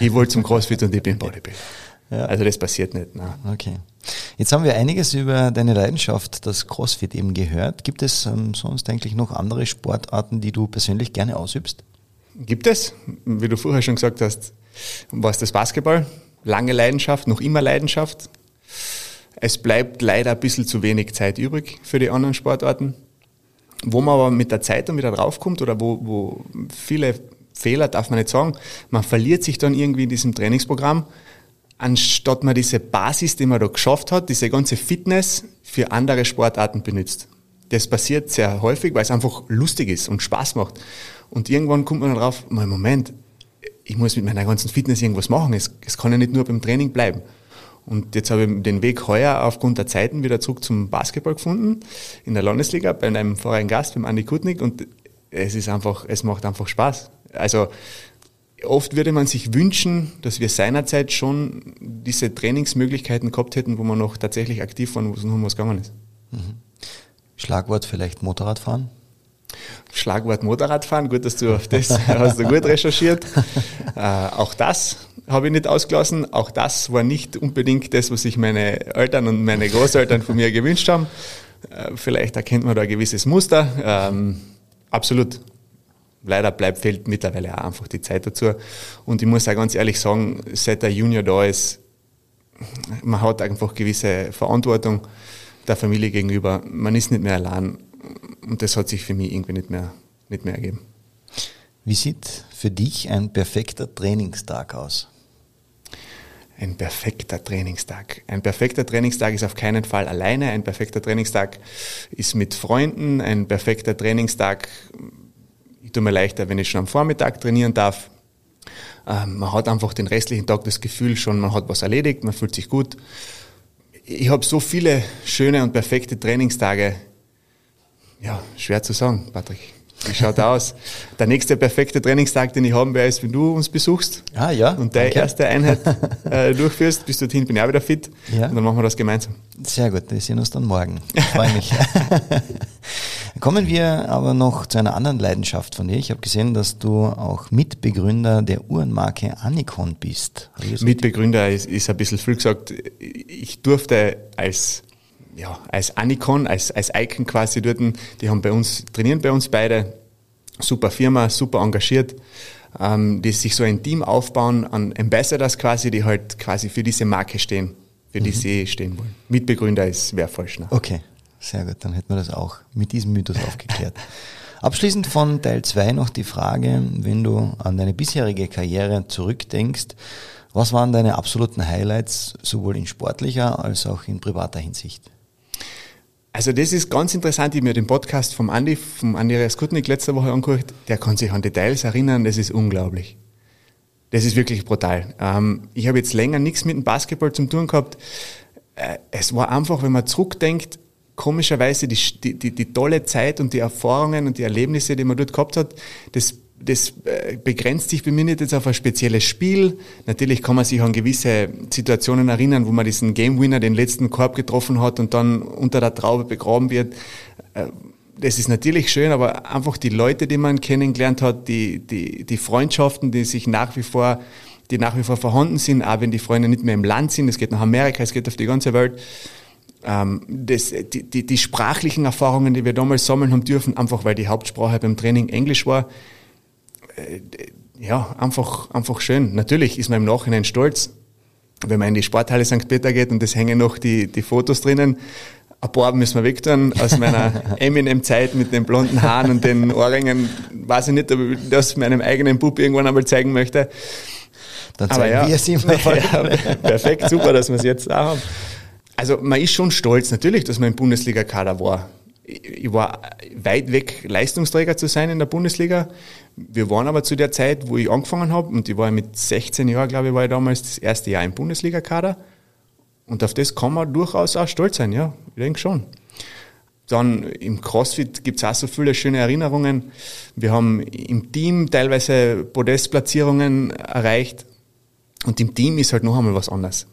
ich wollte zum CrossFit und ich bin Bodybuilder. Ja. Also das passiert nicht. Nein. Okay. Jetzt haben wir einiges über deine Leidenschaft, das CrossFit eben gehört. Gibt es ähm, sonst eigentlich noch andere Sportarten, die du persönlich gerne ausübst? Gibt es. Wie du vorher schon gesagt hast, war es das Basketball. Lange Leidenschaft, noch immer Leidenschaft. Es bleibt leider ein bisschen zu wenig Zeit übrig für die anderen Sportarten. Wo man aber mit der Zeit dann wieder draufkommt oder wo, wo viele Fehler darf man nicht sagen. Man verliert sich dann irgendwie in diesem Trainingsprogramm, anstatt man diese Basis, die man da geschafft hat, diese ganze Fitness für andere Sportarten benutzt. Das passiert sehr häufig, weil es einfach lustig ist und Spaß macht. Und irgendwann kommt man dann drauf, mal Moment, ich muss mit meiner ganzen Fitness irgendwas machen. Es, es kann ja nicht nur beim Training bleiben. Und jetzt habe ich den Weg heuer aufgrund der Zeiten wieder zurück zum Basketball gefunden, in der Landesliga, bei einem vorherigen Gast, beim Andi Kutnik. Und es ist einfach, es macht einfach Spaß. Also oft würde man sich wünschen, dass wir seinerzeit schon diese Trainingsmöglichkeiten gehabt hätten, wo man noch tatsächlich aktiv waren, wo es noch um was gegangen ist. Mhm. Schlagwort vielleicht Motorradfahren? Schlagwort Motorradfahren, gut, dass du auf das hast du gut recherchiert. Äh, auch das habe ich nicht ausgelassen. Auch das war nicht unbedingt das, was sich meine Eltern und meine Großeltern von mir gewünscht haben. Äh, vielleicht erkennt man da ein gewisses Muster. Ähm, absolut leider bleibt, fehlt mittlerweile auch einfach die Zeit dazu. Und ich muss auch ganz ehrlich sagen, seit der Junior da ist, man hat einfach gewisse Verantwortung der Familie gegenüber. Man ist nicht mehr allein. Und das hat sich für mich irgendwie nicht mehr, nicht mehr ergeben. Wie sieht für dich ein perfekter Trainingstag aus? Ein perfekter Trainingstag. Ein perfekter Trainingstag ist auf keinen Fall alleine. Ein perfekter Trainingstag ist mit Freunden. Ein perfekter Trainingstag ich tue mir leichter, wenn ich schon am Vormittag trainieren darf. Ähm, man hat einfach den restlichen Tag das Gefühl schon, man hat was erledigt, man fühlt sich gut. Ich habe so viele schöne und perfekte Trainingstage. Ja, schwer zu sagen, Patrick. Wie schaut aus? Der nächste perfekte Trainingstag, den ich haben werde, ist, wenn du uns besuchst. Ah, ja. Und deine erste Einheit äh, durchführst. Bis dorthin bin ich auch wieder fit. Ja. Und dann machen wir das gemeinsam. Sehr gut. Wir sehen uns dann morgen. Ich freue mich. Kommen wir aber noch zu einer anderen Leidenschaft von dir. Ich habe gesehen, dass du auch Mitbegründer der Uhrenmarke Anicon bist. Mitbegründer ist, ist ein bisschen viel gesagt. Ich durfte als ja, als Anicon, als, als Icon quasi dort, die haben bei uns, trainieren bei uns beide, super Firma, super engagiert, ähm, die sich so ein Team aufbauen an Ambassadors quasi, die halt quasi für diese Marke stehen, für die mhm. sie stehen wollen. Mitbegründer ist, wäre falsch. Ne? Okay. Sehr gut, dann hätten wir das auch mit diesem Mythos aufgeklärt. Abschließend von Teil 2 noch die Frage, wenn du an deine bisherige Karriere zurückdenkst, was waren deine absoluten Highlights sowohl in sportlicher als auch in privater Hinsicht? Also das ist ganz interessant. Ich habe mir den Podcast vom Andi, vom Andi Raskutnik letzte Woche angehört. Der kann sich an Details erinnern. Das ist unglaublich. Das ist wirklich brutal. Ähm, ich habe jetzt länger nichts mit dem Basketball zu tun gehabt. Äh, es war einfach, wenn man zurückdenkt, komischerweise die, die, die, tolle Zeit und die Erfahrungen und die Erlebnisse, die man dort gehabt hat, das, das äh, begrenzt sich bei mir nicht jetzt auf ein spezielles Spiel. Natürlich kann man sich an gewisse Situationen erinnern, wo man diesen Game Winner, den letzten Korb getroffen hat und dann unter der Traube begraben wird. Äh, das ist natürlich schön, aber einfach die Leute, die man kennengelernt hat, die, die, die Freundschaften, die sich nach wie vor, die nach wie vor vorhanden sind, auch wenn die Freunde nicht mehr im Land sind, es geht nach Amerika, es geht auf die ganze Welt ähm, das, die, die, die sprachlichen Erfahrungen, die wir damals sammeln haben dürfen, einfach weil die Hauptsprache beim Training Englisch war, äh, ja, einfach, einfach schön. Natürlich ist man im Nachhinein stolz, wenn man in die Sporthalle St. Peter geht und es hängen noch die, die Fotos drinnen. Ein paar müssen wir weg tun aus meiner Eminem-Zeit mit den blonden Haaren und den Ohrringen. Weiß ich nicht, ob ich das meinem eigenen Bub irgendwann einmal zeigen möchte. Dann zeigen Aber ja, wir es ihm. Ja, perfekt, super, dass wir es jetzt auch haben. Also man ist schon stolz natürlich, dass man im Bundesliga-Kader war. Ich war weit weg, Leistungsträger zu sein in der Bundesliga. Wir waren aber zu der Zeit, wo ich angefangen habe, und ich war mit 16 Jahren, glaube ich, war ich damals das erste Jahr im Bundesliga-Kader. Und auf das kann man durchaus auch stolz sein, ja, ich denke schon. Dann im CrossFit gibt es auch so viele schöne Erinnerungen. Wir haben im Team teilweise Podestplatzierungen erreicht. Und im Team ist halt noch einmal was anderes.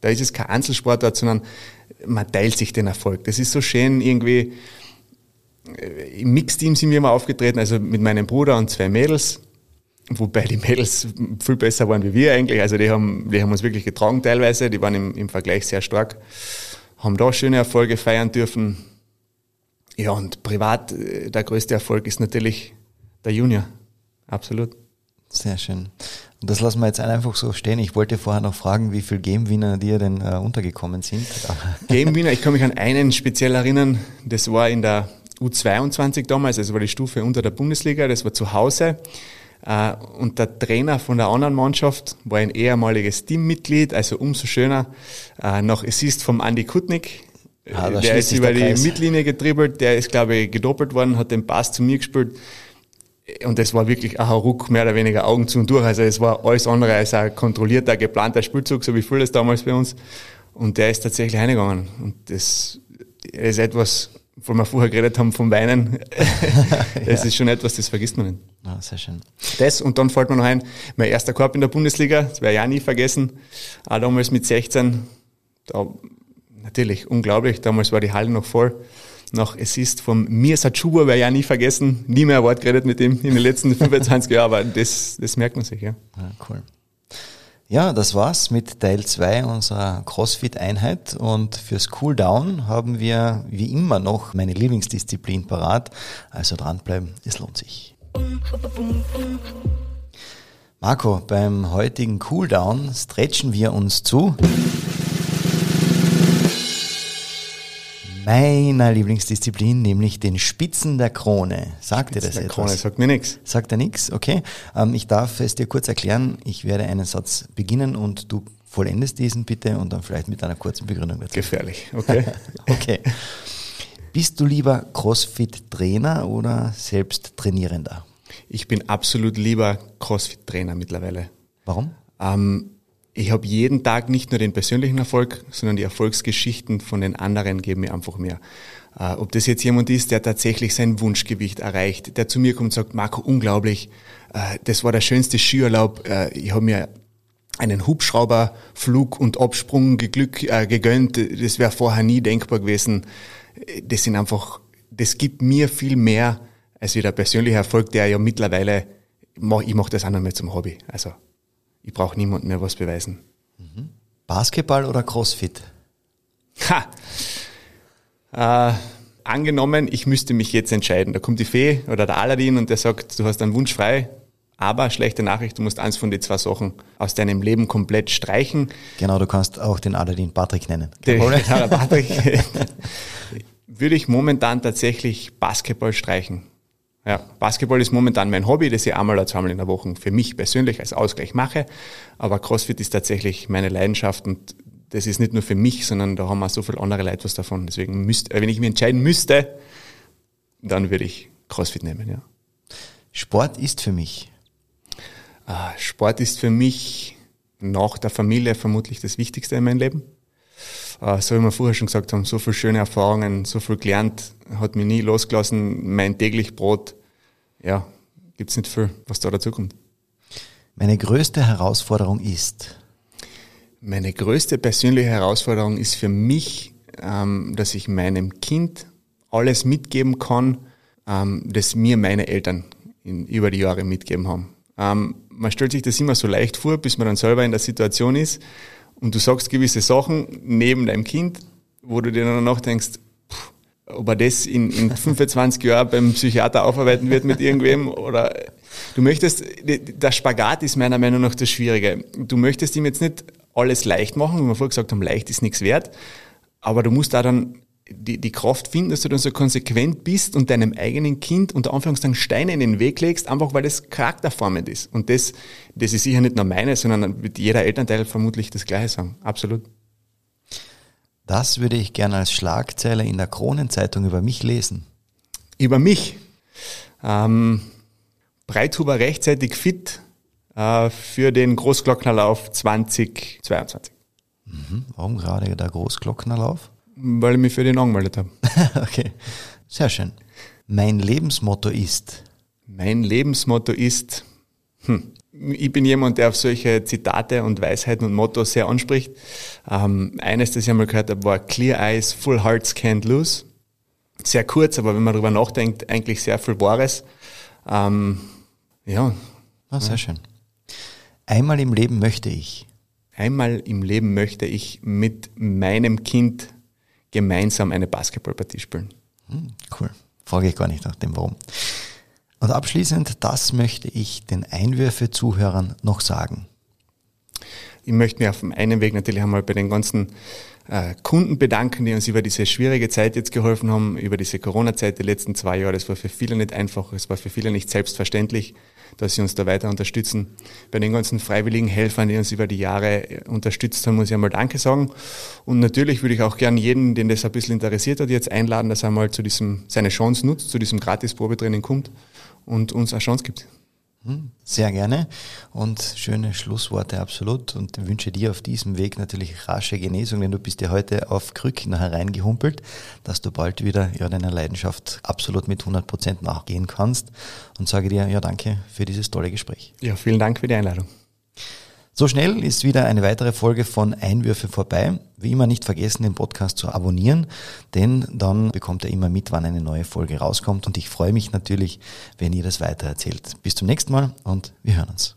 Da ist es kein Einzelsportart, sondern man teilt sich den Erfolg. Das ist so schön irgendwie. Äh, Im Mixteam sind wir immer aufgetreten, also mit meinem Bruder und zwei Mädels, wobei die Mädels viel besser waren wie wir eigentlich. Also die haben, die haben uns wirklich getragen teilweise, die waren im, im Vergleich sehr stark, haben da schöne Erfolge feiern dürfen. Ja, und privat, äh, der größte Erfolg ist natürlich der Junior. Absolut. Sehr schön. Und das lassen wir jetzt einfach so stehen. Ich wollte vorher noch fragen, wie viele Game-Winner dir denn äh, untergekommen sind. Game-Winner, ich kann mich an einen speziell erinnern. Das war in der U22 damals, also war die Stufe unter der Bundesliga. Das war zu Hause. Äh, und der Trainer von der anderen Mannschaft war ein ehemaliges Teammitglied, also umso schöner. Äh, nach Assist vom Andy Kutnik. Ah, der ist über die Mittellinie getribbelt, der ist, glaube ich, gedoppelt worden, hat den Pass zu mir gespielt und es war wirklich ein Ruck, mehr oder weniger Augen zu und durch. Also es war alles andere als ein kontrollierter, geplanter Spielzug, so wie vieles damals bei uns. Und der ist tatsächlich reingegangen. Und das ist etwas, wo wir vorher geredet haben vom Weinen. das ja. ist schon etwas, das vergisst man nicht. Ah, sehr schön. Das, und dann fällt mir noch ein, mein erster Korb in der Bundesliga, das werde ich auch nie vergessen. Auch damals mit 16. Da, natürlich, unglaublich. Damals war die Halle noch voll nach Assist vom Mirza Chuba, werde ich ja nie vergessen, nie mehr ein Wort geredet mit ihm in den letzten 25 Jahren, aber das, das merkt man sich, ja. ja cool. Ja, das war's mit Teil 2 unserer CrossFit-Einheit und fürs Cooldown haben wir wie immer noch meine Lieblingsdisziplin parat, also dranbleiben, es lohnt sich. Marco, beim heutigen Cooldown stretchen wir uns zu meiner Lieblingsdisziplin, nämlich den Spitzen der Krone. Sagt Spitzen dir das der etwas? Krone sagt mir nichts. Sagt er nichts? Okay. Ähm, ich darf es dir kurz erklären. Ich werde einen Satz beginnen und du vollendest diesen bitte und dann vielleicht mit einer kurzen Begründung dazu. Gefährlich, okay. okay. Bist du lieber Crossfit-Trainer oder selbst Trainierender? Ich bin absolut lieber Crossfit-Trainer mittlerweile. Warum? Ähm, ich habe jeden Tag nicht nur den persönlichen Erfolg, sondern die Erfolgsgeschichten von den anderen geben mir einfach mehr. Äh, ob das jetzt jemand ist, der tatsächlich sein Wunschgewicht erreicht, der zu mir kommt und sagt, Marco, unglaublich, äh, das war der schönste Skiurlaub, äh, ich habe mir einen Hubschrauberflug und Absprung geglück, äh, gegönnt, das wäre vorher nie denkbar gewesen. Das sind einfach, das gibt mir viel mehr als wie der persönliche Erfolg, der ja mittlerweile, ich mache das auch noch mehr zum Hobby. Also ich brauche niemandem mehr was beweisen. Mhm. Basketball oder Crossfit? Ha! Äh, angenommen, ich müsste mich jetzt entscheiden. Da kommt die Fee oder der Aladdin und der sagt, du hast einen Wunsch frei, aber schlechte Nachricht, du musst eins von den zwei Sachen aus deinem Leben komplett streichen. Genau, du kannst auch den Aladdin Patrick nennen. Den, Patrick. würde ich momentan tatsächlich Basketball streichen. Ja, Basketball ist momentan mein Hobby, das ich einmal oder zweimal in der Woche für mich persönlich als Ausgleich mache. Aber CrossFit ist tatsächlich meine Leidenschaft und das ist nicht nur für mich, sondern da haben auch so viele andere Leute was davon. Deswegen müsste, äh, wenn ich mich entscheiden müsste, dann würde ich CrossFit nehmen, ja. Sport ist für mich. Ah, Sport ist für mich nach der Familie vermutlich das Wichtigste in meinem Leben. Ah, so wie wir vorher schon gesagt haben, so viele schöne Erfahrungen, so viel gelernt, hat mich nie losgelassen. Mein täglich Brot, ja, gibt's nicht viel, was da dazu kommt. Meine größte Herausforderung ist. Meine größte persönliche Herausforderung ist für mich, ähm, dass ich meinem Kind alles mitgeben kann, ähm, das mir meine Eltern in, über die Jahre mitgeben haben. Ähm, man stellt sich das immer so leicht vor, bis man dann selber in der Situation ist und du sagst gewisse Sachen neben deinem Kind, wo du dir dann nachdenkst, pff, ob er das in, in 25 Jahren beim Psychiater aufarbeiten wird mit irgendwem oder du möchtest, der Spagat ist meiner Meinung nach das Schwierige. Du möchtest ihm jetzt nicht alles leicht machen, wie wir vorher gesagt haben, leicht ist nichts wert, aber du musst da dann die, die Kraft finden, dass du dann so konsequent bist und deinem eigenen Kind unter Anführungszeichen Steine in den Weg legst, einfach weil das charakterformend ist. Und das, das ist sicher nicht nur meine, sondern wird jeder Elternteil vermutlich das Gleiche sagen. Absolut. Das würde ich gerne als Schlagzeile in der Kronenzeitung über mich lesen. Über mich? Ähm, Breithuber rechtzeitig fit äh, für den Großglocknerlauf 2022. Mhm. Warum gerade der Großglocknerlauf? Weil ich mich für den angemeldet habe. okay, sehr schön. Mein Lebensmotto ist? Mein Lebensmotto ist, hm, ich bin jemand, der auf solche Zitate und Weisheiten und Mottos sehr anspricht. Ähm, eines, das ich einmal gehört habe, war Clear Eyes, Full Hearts Can't Lose. Sehr kurz, aber wenn man darüber nachdenkt, eigentlich sehr viel Wahres. Ähm, ja. Ah, sehr ja. schön. Einmal im Leben möchte ich. Einmal im Leben möchte ich mit meinem Kind gemeinsam eine Basketballpartie spielen. Hm, cool. Frage ich gar nicht nach dem Warum. Und abschließend, das möchte ich den Einwürfe-Zuhörern noch sagen. Ich möchte mich auf einem Weg natürlich einmal bei den ganzen äh, Kunden bedanken, die uns über diese schwierige Zeit jetzt geholfen haben, über diese Corona-Zeit, die letzten zwei Jahre. Das war für viele nicht einfach, es war für viele nicht selbstverständlich dass sie uns da weiter unterstützen. Bei den ganzen freiwilligen Helfern, die uns über die Jahre äh, unterstützt haben, muss ich einmal Danke sagen. Und natürlich würde ich auch gern jeden, den das ein bisschen interessiert hat, jetzt einladen, dass er mal zu diesem, seine Chance nutzt, zu diesem Gratis-Probetraining kommt und uns eine Chance gibt. Hm, sehr gerne und schöne Schlussworte absolut und wünsche dir auf diesem Weg natürlich rasche Genesung, denn du bist ja heute auf Krücken hereingehumpelt, dass du bald wieder ja, deiner Leidenschaft absolut mit 100 Prozent nachgehen kannst und sage dir ja danke für dieses tolle Gespräch. Ja, vielen Dank für die Einladung. So schnell ist wieder eine weitere Folge von Einwürfe vorbei. Wie immer nicht vergessen, den Podcast zu abonnieren, denn dann bekommt ihr immer mit, wann eine neue Folge rauskommt. Und ich freue mich natürlich, wenn ihr das weitererzählt. Bis zum nächsten Mal und wir hören uns.